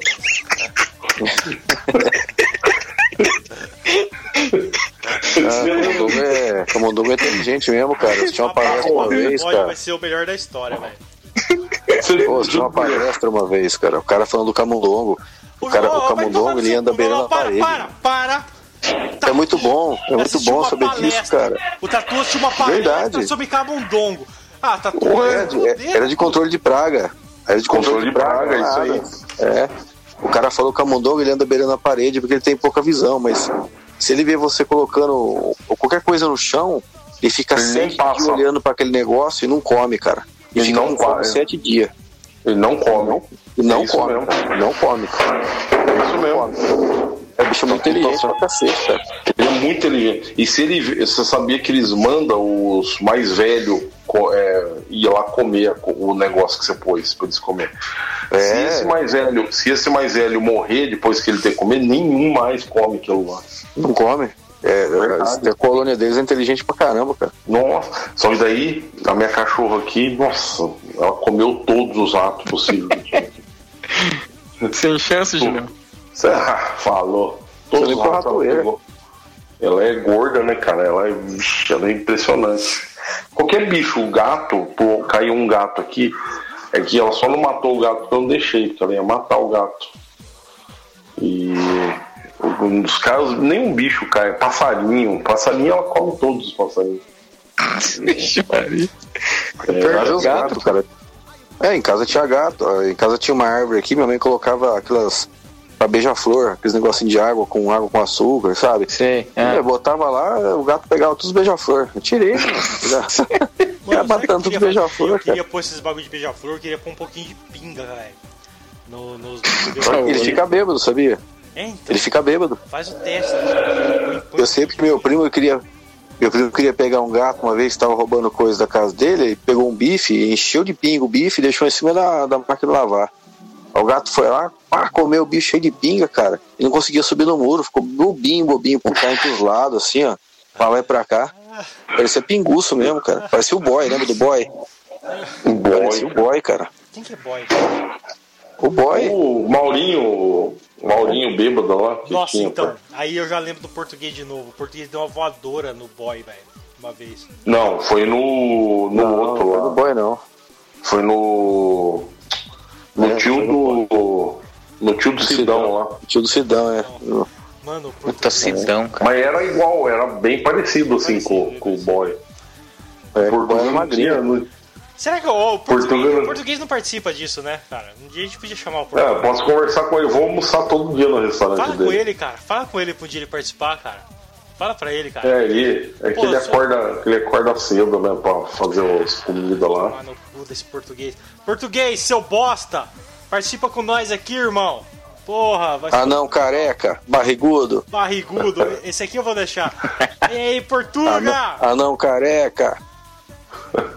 Ah, Camundongo é, Camundongo é inteligente mesmo, cara. Você tinha uma palestra uma vez, cara. vai ser o melhor da história, velho. Pô, você tinha uma palestra uma vez, cara. O cara falando do Camundongo. O, cara, o Camundongo, ele anda beirando não, a para, parede. Para, para, É muito bom, é muito bom saber palestra. disso, cara. O Tatu assistiu uma palestra Verdade. sobre camundongo. Ah, Tatu, vai era, de, fuder. era de controle de praga. Era de controle, de praga, isso É. O cara falou que o camundongo ele anda beirando a parede porque ele tem pouca visão, mas se ele vê você colocando qualquer coisa no chão, ele fica Ele sete dias passa. olhando para aquele negócio e não come, cara. Ele, Ele fica não come. sete dias. Ele não come. E não É come. mesmo. Não come. É isso mesmo. É um bicho muito inteligente pra cacete, cara. Ele é muito inteligente. E se ele. Você sabia que eles mandam os mais velhos é, ir lá comer co- o negócio que você pôs pra eles comer. É. Se esse mais velho, se esse mais velho morrer depois que ele ter que comer, nenhum mais come aquilo lá. Não come. É, Verdade. a colônia deles é inteligente pra caramba, cara. Nossa, só que daí a minha cachorra aqui, nossa, ela comeu todos os ratos possíveis. Sem chance, Julião. Você ah, falou. Os nem ratos ela ratoeira. pegou. Ela é gorda, né, cara? Ela é, vixe, ela é impressionante. Qualquer bicho, o gato, pô, caiu um gato aqui, é que ela só não matou o gato porque eu não deixei, porque ela ia matar o gato. E um dos caras, nenhum bicho cai, passarinho, passarinho ela come todos os passarinhos. <laughs> Vixe, Maria. É, os gato. gatos, cara. É, em casa tinha gato. Em casa tinha uma árvore aqui, minha mãe colocava aquelas pra beija-flor, aqueles negocinhos de água com água com açúcar, sabe? Sei. É, É. botava lá, o gato pegava todos os beija-flor. Eu tirei, <laughs> mano. Já- Mano, Ia sabe o que eu matando queria tudo beija-flor? Eu queria pôr esses bagulho de beija-flor, eu queria pôr um pouquinho de pinga, velho. No, nos, Ele fica bêbado, sabia? É, então, Ele fica bêbado. faz o teste. né? Eu sei porque meu primo queria. Meu primo queria pegar um gato uma vez, estava roubando coisa da casa dele, ele pegou um bife, encheu de pinga o bife e deixou em cima da, da máquina de lavar. Aí O gato foi lá, pá, comeu o bicho cheio de pinga, cara. E não conseguia subir no muro, ficou bobinho, bobinho, por cá pros lados, assim, ó. Pra lá e pra cá. Parecia pinguço mesmo, cara. Parecia o boy, lembra do boy? Um Parecia o boy. boy, cara. Quem que é boy? O boy. O Maurinho, o Maurinho bêbado lá. que Nossa, tinha, então. pô. Aí eu já lembro do português de novo. O português deu uma voadora no boy, velho. Uma vez. Não, foi no, no Não, outro não foi lá. do boy, não. Foi no. No É, tio no do. No tio do Sidão lá. Tio do Sidão, é. Mano, Puta Sidão, cara. Mas era igual, era bem parecido assim com, com o boy. É, Por boy é magrinho. magrinho. Será que o português, Português- o português não participa disso, né, cara? Um dia a gente podia chamar o É, português. posso conversar com ele. Vou almoçar todo dia no restaurante Fala com dele. ele, cara. Fala com ele um dia ele participar, cara. Fala pra ele, cara. É, ele, é que Pô, ele só- acorda, ele acorda cedo, né, pra fazer as comidas lá. Tomar no cu desse português. Português, seu bosta! Participa com nós aqui, irmão. Porra, vai ser Ah não, careca, barrigudo. barrigudo. Esse aqui eu vou deixar. <laughs> E aí, Portuga! Ah não, careca.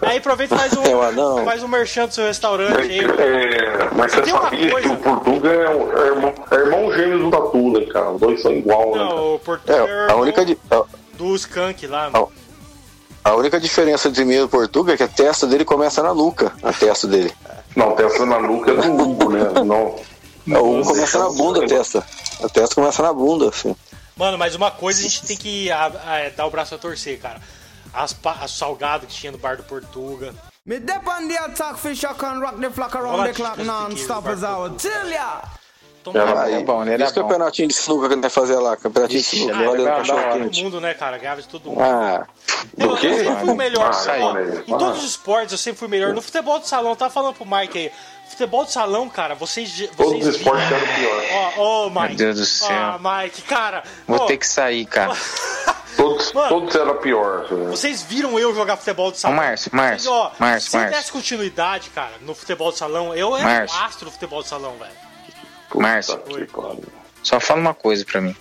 Aí aproveita e faz um, É um anão. faz um merchan do seu restaurante aí. É, mas você sabia coisa- que o Portuga é, o- é irmão, é irmão gêmeo do Tatu, né, cara? Os dois são igual, né? Não, o Portuga É, a única, a, do Skunk lá. Ah, a única diferença de mim e do Portuga é que a testa dele começa na nuca. A testa dele. Não, testa na nuca é do Hugo, né? Não. Um começa na bunda a testa. A testa começa na bunda, assim. Mano, mas uma coisa a gente tem que a- a- dar o braço a torcer, cara. As, as salgado que tinha no bar do Portuga. Me dip on the attack fish, I can rock the flock around the que clock non-stop as I would tell ya. Toma Era- Aí, é bom, ele era esse campeonatinho de sinuca que a gente vai fazer lá. Campeonatinho de Ixi, sinuca, ele valendo da cachorro todo mundo, né, cara? Ganhava de todo mundo. Ah, Eu, eu quê? sempre fui o melhor. Ah, ó, né? em todos os esportes eu sempre fui melhor. No futebol de salão, eu tava falando pro Mike aí. Futebol de salão, cara, vocês. vocês Todos os esportes eram pior. Ó, ó, Mike. Meu Deus do céu. Ah, Mike, cara. Vou ó, ter que sair, cara. <laughs> Todos, Mano. todos eram pior. né? Vocês viram eu jogar futebol de Ô, salão? Márcio, Márcio, Vocês, ó, Márcio, se Márcio. desse continuidade, cara, no futebol de salão, eu era Márcio. um astro do futebol de salão, velho. Márcio, Puta que pariu. só fala uma coisa pra mim.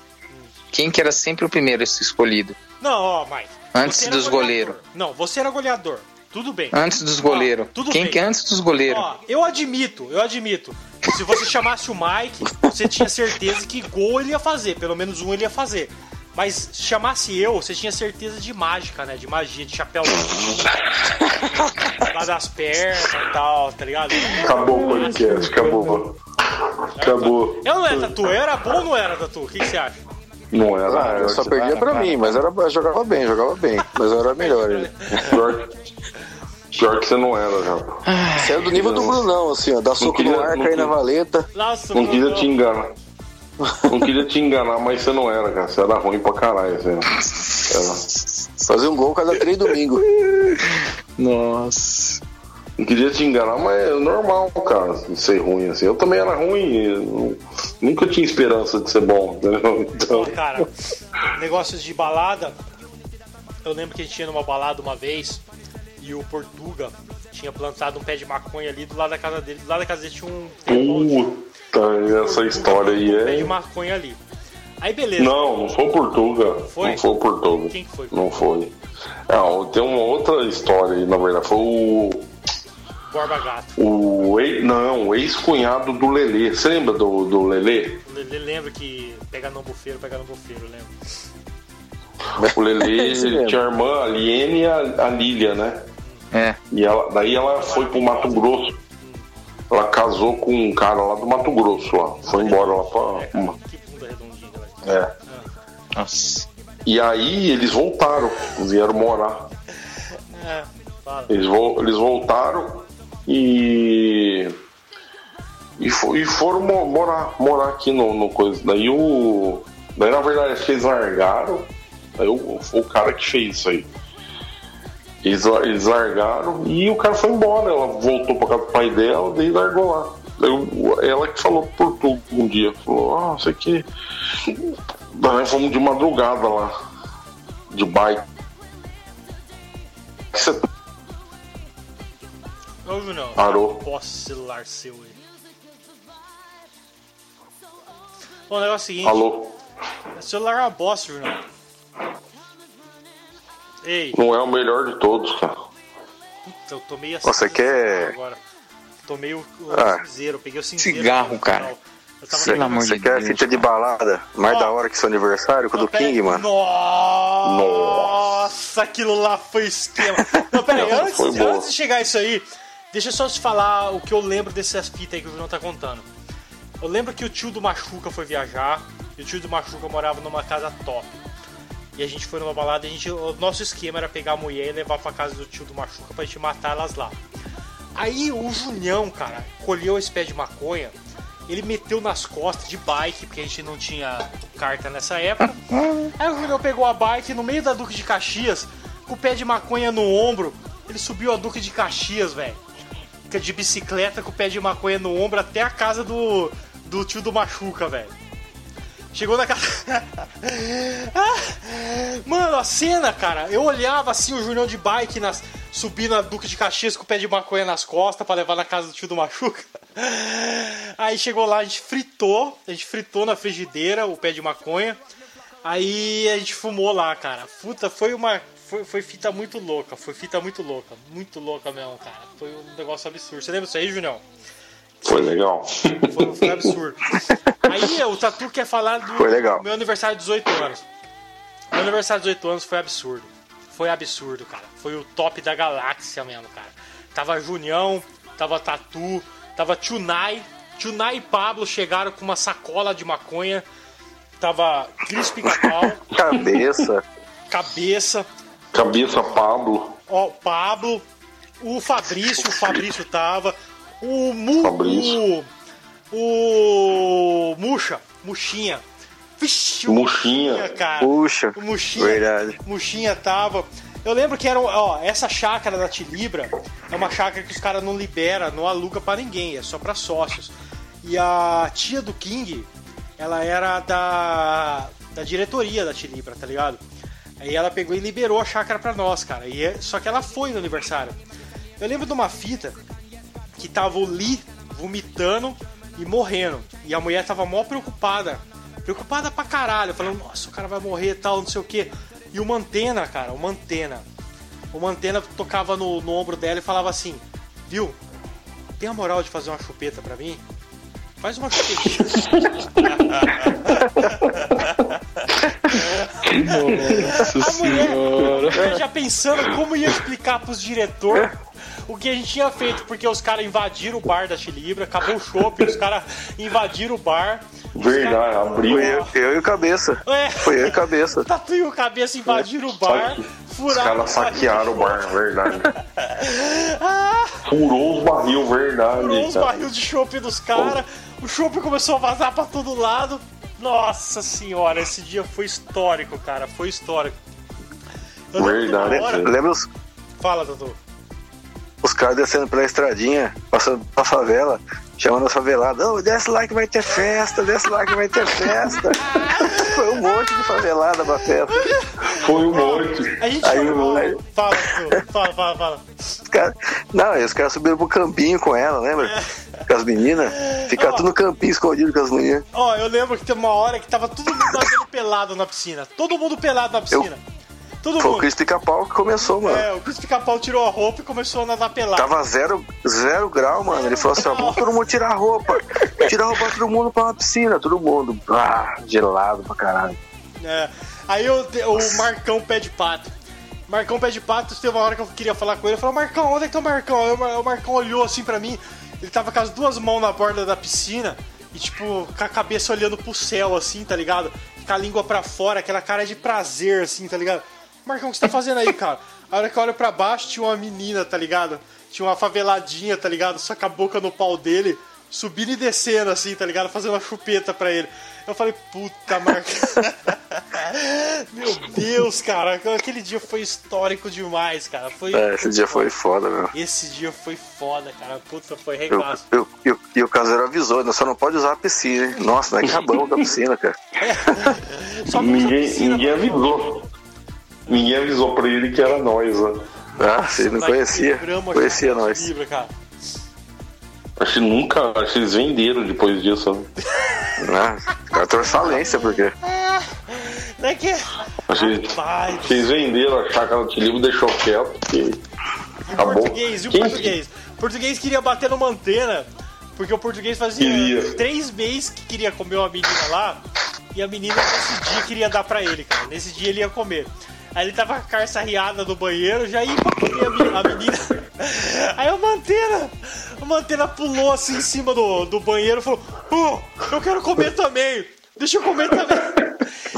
Quem que era sempre o primeiro a ser escolhido? Não, ó, Mike. Antes era dos goleiros. Não, você era goleador. Tudo bem. Antes dos goleiros. Tudo Quem bem. que é antes dos goleiros? Ó, eu admito, eu admito. Se você chamasse o Mike, você tinha certeza que gol ele ia fazer, pelo menos um ele ia fazer. Mas se chamasse eu, você tinha certeza de mágica, né? De magia, de chapéu lá das pernas e tal, tá ligado? Acabou o podcast, acabou. Acabou. Eu não era tatu, eu era bom ou não era tatu? O que, que você acha? Não era. ah, eu só perdia pra mim, mas era, eu jogava bem, jogava bem. Mas eu era melhor. Ele. Pior, pior que você não era, já. Você era do nível do Brunão, assim, ó. Dar soco no ar, cair na valeta. Nossa, Não queria te enganar. Não queria te enganar, mas você não era, cara. Você era ruim pra caralho, você era. Fazer um gol cada três domingos. Nossa. Não queria te enganar, mas é normal, cara, ser ruim assim. Eu também era ruim, eu nunca tinha esperança de ser bom, entendeu? Então, cara, negócios de balada. Eu lembro que a gente ia numa balada uma vez e o Portuga tinha plantado um pé de maconha ali do lado da casa dele. Do lado da casa dele tinha um. tem puta, essa história aí é. maconha ali. Aí beleza. Não, não foi o Portuga. Foi? Não foi o Portuga. Quem que foi? Não foi. Não, tem uma outra história aí, na verdade. Foi o. Borba Gato. O ex, não, o ex-cunhado do Lelê. Você lembra do, do Lelê? Ele lembra que pega no bufeiro, pega no bufeiro, lembra? O Lelê <laughs> tinha a irmã, a Liene e a, a Lília, né? É. E ela, daí ela foi pro Mato Grosso. Ela casou com um cara lá do Mato Grosso lá. Foi embora lá É, pra. redondinha, velho. É. Nossa. E aí eles voltaram, vieram morar. É. Eles, vo- eles voltaram e. E, fo- e foram mo- morar, morar aqui no, no coisa. Daí o. Daí na verdade eles largaram. Daí o, foi o cara que fez isso aí. Eles, eles largaram e o cara foi embora. Ela voltou pra casa do pai dela, daí largou lá. O- ela que falou por tudo um dia. Falou, ah, isso aqui. Daí nós fomos de madrugada lá. De bike. Você Ô, Junão, Parou. posso celular seu aí. Bom, o negócio é o seguinte. Alô? O celular é uma bosta, Junão. Ei, Não é o melhor de todos, cara. puta, eu tomei a Você quer- agora. Tomei o, o Ah. cinzeiro, peguei o cinzeiro. Cigarro, cara. final. Eu tava Pelo amor Você de quer Deus. fita de balada? Mais Ó. da hora que seu aniversário, com o do pera. King, mano. Nossa, aquilo lá foi esquema. Não, pera aí, antes, antes de chegar isso aí, deixa eu só te falar o que eu lembro dessas fitas aí que o Bruno tá contando. Eu lembro que o tio do Machuca foi viajar, e o tio do Machuca morava numa casa top. E a gente foi numa balada a gente, o nosso esquema era pegar a mulher e levar pra casa do tio do Machuca pra gente matar elas lá. Aí o Julião, cara, colheu esse pé de maconha Ele meteu nas costas de bike, porque a gente não tinha carta nessa época. Aí o Junião pegou a bike no meio da Duque de Caxias, com o pé de maconha no ombro. Ele subiu a Duque de Caxias, velho. De bicicleta com o pé de maconha no ombro até a casa do, do tio do Machuca, velho. Chegou na casa. Ah, Mano, a cena, cara, eu olhava assim o Junião de bike nas, subindo a Duque de Caxias com o pé de maconha nas costas pra levar na casa do tio do Machuca. Aí chegou lá, a gente fritou, a gente fritou na frigideira o pé de maconha. Aí a gente fumou lá, cara. Puta, foi uma. Foi, foi fita muito louca, foi fita muito louca, muito louca mesmo, cara. Foi um negócio absurdo. Você lembra disso aí, Junião? Foi legal. Foi, foi absurdo. <laughs> Aí o Tatu quer falar do Foi legal. meu aniversário de 18 anos. Meu aniversário de 18 anos foi absurdo. Foi absurdo, cara. Foi o top da galáxia mesmo, cara. Tava Junião, tava Tatu, tava Tunai. Tunai e Pablo chegaram com uma sacola de maconha. Tava Cris Pica-Pau, <laughs> Cabeça. cabeça, Cabeça Pablo. ó, Pablo, o Fabrício, o Fabrício tava, o Mu, Fabrício. o, o Muxa, Muxinha. Vixe, o Muxinha. cara. Puxa. O Muxinha, Verdade. Muxinha tava. Eu lembro que era, ó, essa chácara da Tilibra é uma chácara que os caras não libera, não aluga pra ninguém, é só pra sócios. E a tia do King, ela era da, da diretoria da Tilibra, tá ligado? Aí ela pegou e liberou a chácara pra nós, cara. E é- só que ela foi no aniversário. Eu lembro de uma fita que tava o Lee vomitando e morrendo. E a mulher tava mó preocupada. Preocupada pra caralho, falando, nossa, o cara vai morrer e tal, não sei o que. E o Mantena, cara, o Mantena. O Mantena tocava no, no ombro dela e falava assim, viu? Tem a moral de fazer uma chupeta pra mim? Faz uma chupetinha. <laughs> Nossa A mulher já pensando como ia explicar pros diretor o que a gente tinha feito, porque os caras invadiram o bar da Chilibra, acabou o shopping, os caras invadiram o bar. Verdade, abriu. Foi eu, eu e o Cabeça. É. Foi eu e o Cabeça. Tatu e o cabeça invadiram o bar, Saque. Os furaram caras saquearam o bar, verdade. <laughs> Ah, Furou os barril, verdade. furou os cara. barril de chopp dos caras, o chopp começou a vazar pra todo lado. Nossa senhora, esse dia foi histórico, cara, foi histórico. Eu Verdade, hora- Lembra os, Fala, Tatu. Os caras descendo pela estradinha, passando pra favela, chamando as faveladas. Ô, desce lá que vai ter festa, desce lá que vai ter festa. <laughs> Foi um monte de favelada pra festa. Foi um monte. A gente Aí chamou. eu- aí- Fala. Fala, fala, fala. Os caras- Não, os caras subiram pro campinho com ela, lembra? Com as meninas. Ficar Ó. tudo no campinho escondido com as meninas. Ó, eu lembro que teve uma hora que tava todo mundo pelado na piscina. Todo mundo pelado na piscina. Todo Foi o mundo. Cris Pica-Pau que começou, mano. É, o Cris Pica-Pau tirou a roupa e começou a nadar pelado. Tava zero, zero grau, mano. Ele falou assim: ó, vamos todo mundo tirar a roupa. <laughs> Tirar a roupa todo mundo pra uma piscina. Todo mundo. Ah, gelado pra caralho. É. Aí eu, o Marcão pé de pato. Marcão pé de pato, teve uma hora que eu queria falar com ele. Eu falei, Marcão, onde é que tá o Marcão? Aí o o Marcão olhou assim pra mim. Ele tava com as duas mãos na borda da piscina e, tipo, com a cabeça olhando pro céu, assim, tá ligado? Com a língua pra fora, aquela cara de prazer, assim, tá ligado? Marcão, o que você tá fazendo aí, cara? A hora que eu olho pra baixo, tinha uma menina, tá ligado? Tinha uma faveladinha, tá ligado? Só com a boca no pau dele, subindo e descendo, assim, tá ligado? Fazendo uma chupeta pra ele. Eu falei, puta, Marcão. <laughs> Meu Deus, cara, aquele dia foi histórico demais, cara. Foi, É, esse dia foi foda, meu. Esse dia foi foda, cara. Puta, foi regaço. e o caseiro avisou, né? Só não pode usar a piscina, hein? Nossa, nós acabamos com a piscina, cara. <laughs> Só que Ninguém, piscina- ninguém avisou. Ninguém avisou pra ele que era nós, né? Ah, você não conhecia. a Conhecia nós. Cara. Acho que nunca. Acho que eles venderam depois disso. Né? <laughs> Ah, cara trouxe falência, porque. Não é que. Acho que, acho que eles venderam a chácara do livro deixou quieto. E o acabou. português, e o Quem- português? O português queria bater numa antena, porque o português fazia Queria. três meses que queria comer uma menina lá, e a menina nesse dia queria dar pra ele, cara. Nesse dia ele ia comer. Aí ele tava com a carça riada no banheiro, já ia pra comer a me- a menina. Aí o Mantena, o Mantena pulou assim em cima do, do banheiro e falou: Oh, eu quero comer também, deixa eu comer também.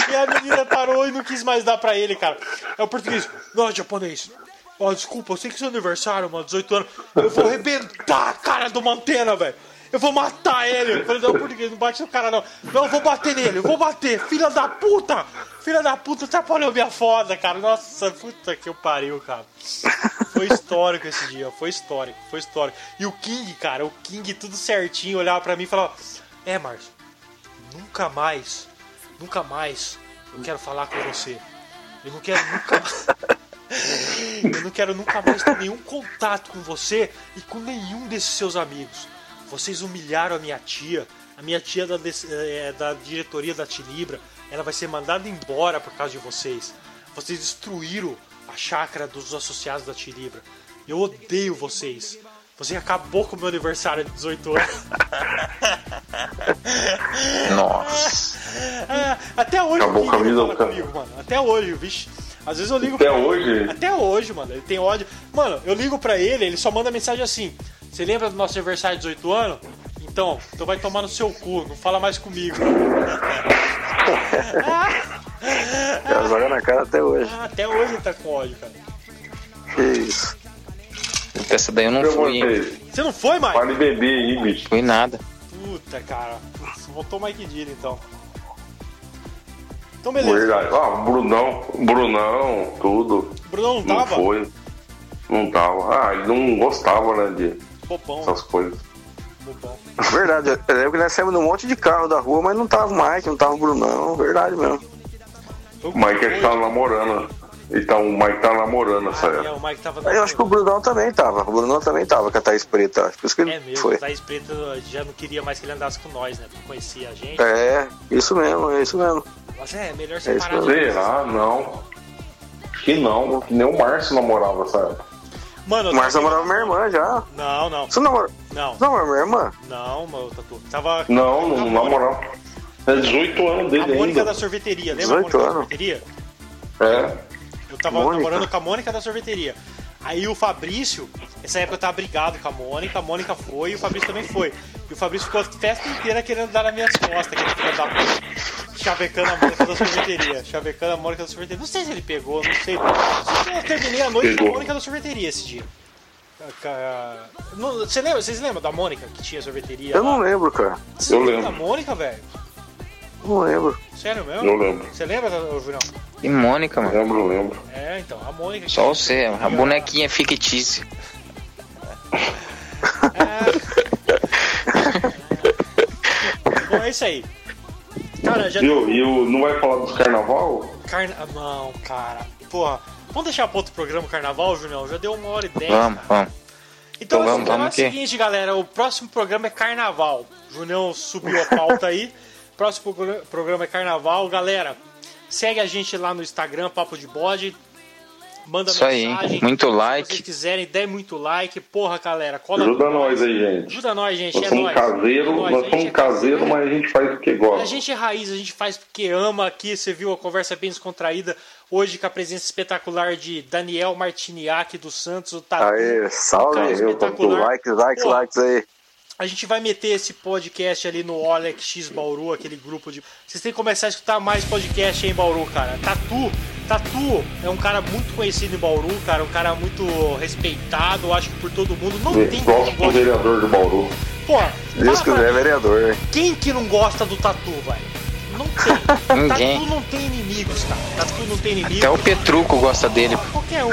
E a menina parou e não quis mais dar pra ele, cara. É o português, não, japonês. Ó, desculpa, eu sei que é seu aniversário, mano, 18 anos. Eu vou arrebentar a cara do Mantena, velho. Eu vou matar ele. Eu falei, não, por que não bate no cara não? Não, eu vou bater nele, eu vou bater, filha da puta! Filha da puta, atrapalhou minha foda, cara. Nossa, puta que eu pariu, cara. Foi histórico esse dia, foi histórico, foi histórico. E o King, cara, o King tudo certinho, olhava pra mim e falava: É, Márcio, nunca mais, nunca mais eu quero falar com você. Eu não quero nunca Eu não quero nunca mais ter nenhum contato com você e com nenhum desses seus amigos. Vocês humilharam a minha tia, a minha tia da, eh, da diretoria da Tilibra. Ela vai ser mandada embora por causa de vocês. Vocês destruíram a chácara dos associados da Tilibra. Eu odeio vocês. Você acabou com o meu aniversário de 18 anos. <laughs> Nossa. É, até hoje Acabou o vida fala comigo, mano. Até hoje, vixe. Às vezes eu ligo Até pra ele. hoje? Até hoje, mano. Ele tem ódio. Mano, eu ligo pra ele, ele só manda mensagem assim. Você lembra do nosso aniversário de 18 anos? Então, então vai tomar no seu cu, não fala mais comigo. <laughs> Ela joga na cara até hoje. Ah, até hoje ele tá com ódio, cara. Que isso. Essa daí eu não Eu fui, hein? você. Não foi, Mike? Pare de beber aí, bicho. Fui nada. Puta, cara. Putz, Voltou o Mike Dira, então. Então, beleza. Verdade. Ah, Brunão, Brunão, tudo. Bruno não Não tava? foi. Não tava. Ah, ele não gostava, né, de Bobão, essas coisas. bobão. Verdade, eu lembro que nós saímos num monte de carro da rua, mas não tava o Mike, não tava o Brunão, verdade mesmo. O Mike é que tava namorando. Então, o Mike tá namorando essa Ah, é, época. o Mike tava Eu acho que o Brunão também tava, o Brunão também tava com a Thaís Preta, acho que isso que ele É mesmo, foi. o Thaís Preto já não queria mais que ele andasse com nós, né? Porque conhecia a gente. É, isso mesmo, é isso mesmo. Mas é, melhor É isso separar mesmo. de Será? Não. Acho que não. Que nem o Márcio namorava essa época. Mano, tava- namorava minha irmã já. Não, não. Você namora... Não, Você namora minha irmã? não, meu Tatu. Tava. Não, não a namorava. É 18 anos A dele Mônica ainda. da sorveteria, lembra a 18 Mônica da anos. sorveteria? É. Eu tava Mônica? namorando com a Mônica da sorveteria. Aí o Fabrício, essa época eu tava brigado com a Mônica, a Mônica foi e o Fabrício também foi. E o Fabrício ficou a festa inteira querendo dar nas minhas costas, aquele filho da puta. Chavecando a Mônica da sorveteria. Chavecando a Mônica da sorveteria. Não sei se ele pegou, não sei. Que Eu terminei a noite com a. Mônica da sorveteria esse dia. Não, Você lembra, vocês lembram da Mônica que tinha sorveteria? Eu lá? não lembro, cara. Você Eu lembra lembro. da Mônica, velho? Não lembro. Sério mesmo? Eu lembro. Você lembra, Julião? E Mônica, mano. Lembro, lembro. É, então, a Mônica. Só você, a bonequinha fictícia. Bom, é isso aí. Cara, já Viu? E o, não vai falar dos carnaval? Carna... Não, cara. Porra, vamos deixar para outro programa o carnaval, Julião? Já deu uma hora e dez. Vamos, cara. vamos. Então, Então assim, vamos, o vamos é o seguinte, galera. O próximo programa é carnaval. Julião subiu a pauta aí. Próximo progr- programa é carnaval. Galera, segue a gente lá no Instagram, Papo de Bode. Manda Isso aí, mensagem. muito Se like. vocês quiserem, dê muito like. Porra, galera. Cola Ajuda nós aí, gente. Ajuda nós, gente. Nós é somos nóis. caseiro, É nós gente somos é caseiro, mas a gente faz porque gosta. a gente é raiz, a gente faz porque ama aqui. Você viu a conversa bem descontraída hoje com a presença espetacular de Daniel Martiniak dos Santos, o Tatu. Aê, salve, cara eu espetacular. likes, likes, Pô, likes aí. A gente vai meter esse podcast ali no Olex X Bauru, aquele grupo de. Vocês têm que começar a escutar mais podcast aí em Bauru, cara. Tatu, Tatu é um cara muito conhecido em Bauru, cara, um cara muito respeitado, acho que por todo mundo. Não tem quem Gosto do vereador do Bauru. Pô, Deus quiser, mim, vereador. quem que não gosta do Tatu, velho? Não tem. <laughs> Ninguém. Tatu não tem inimigos, cara. Tatu não tem inimigos. Até o Petruco gosta dele. Qualquer um.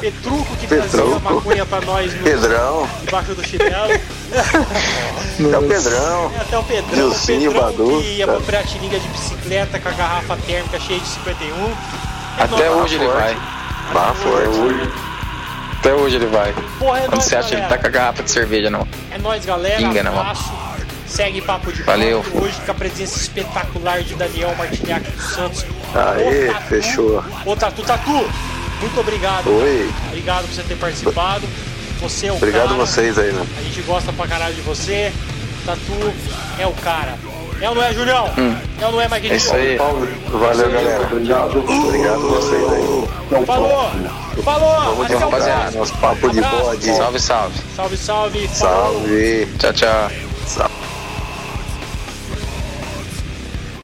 Petruco que trazia maconha pra nós no, Pedrão, debaixo do chinelo. <laughs> é o Pedrão. Até o Pedrão, o Pedrão Badu, que ia cara. pra Piratininga de bicicleta com a garrafa térmica cheia de 51. É Até hoje ele vai. Bah, forte. Hoje, Até hoje ele vai. Porra, é Quando nóis, você acha que ele galera. tá com a garrafa de cerveja, não. É nóis, galera. Pinga na mão. Abraço. Segue Papo de Valeu. Papo hoje com a presença espetacular de Daniel Martiniak dos Santos. Aê, O Tatu. fechou. Ô Tatu, Tatu, muito obrigado. Oi. Obrigado por você ter participado. Você é o Obrigado cara. vocês aí, né? A gente gosta pra caralho de você. Tatu é o cara. É ou não é, Julião? É ou não é, Mike É isso aí. Valeu, galera. obrigado. Obrigado vocês aí. Não, Falou! Falou! Vamos o rapaziada. Nosso papo de Abraço. bode. Salve, salve. Salve, salve. Falou. Salve. Tchau, tchau.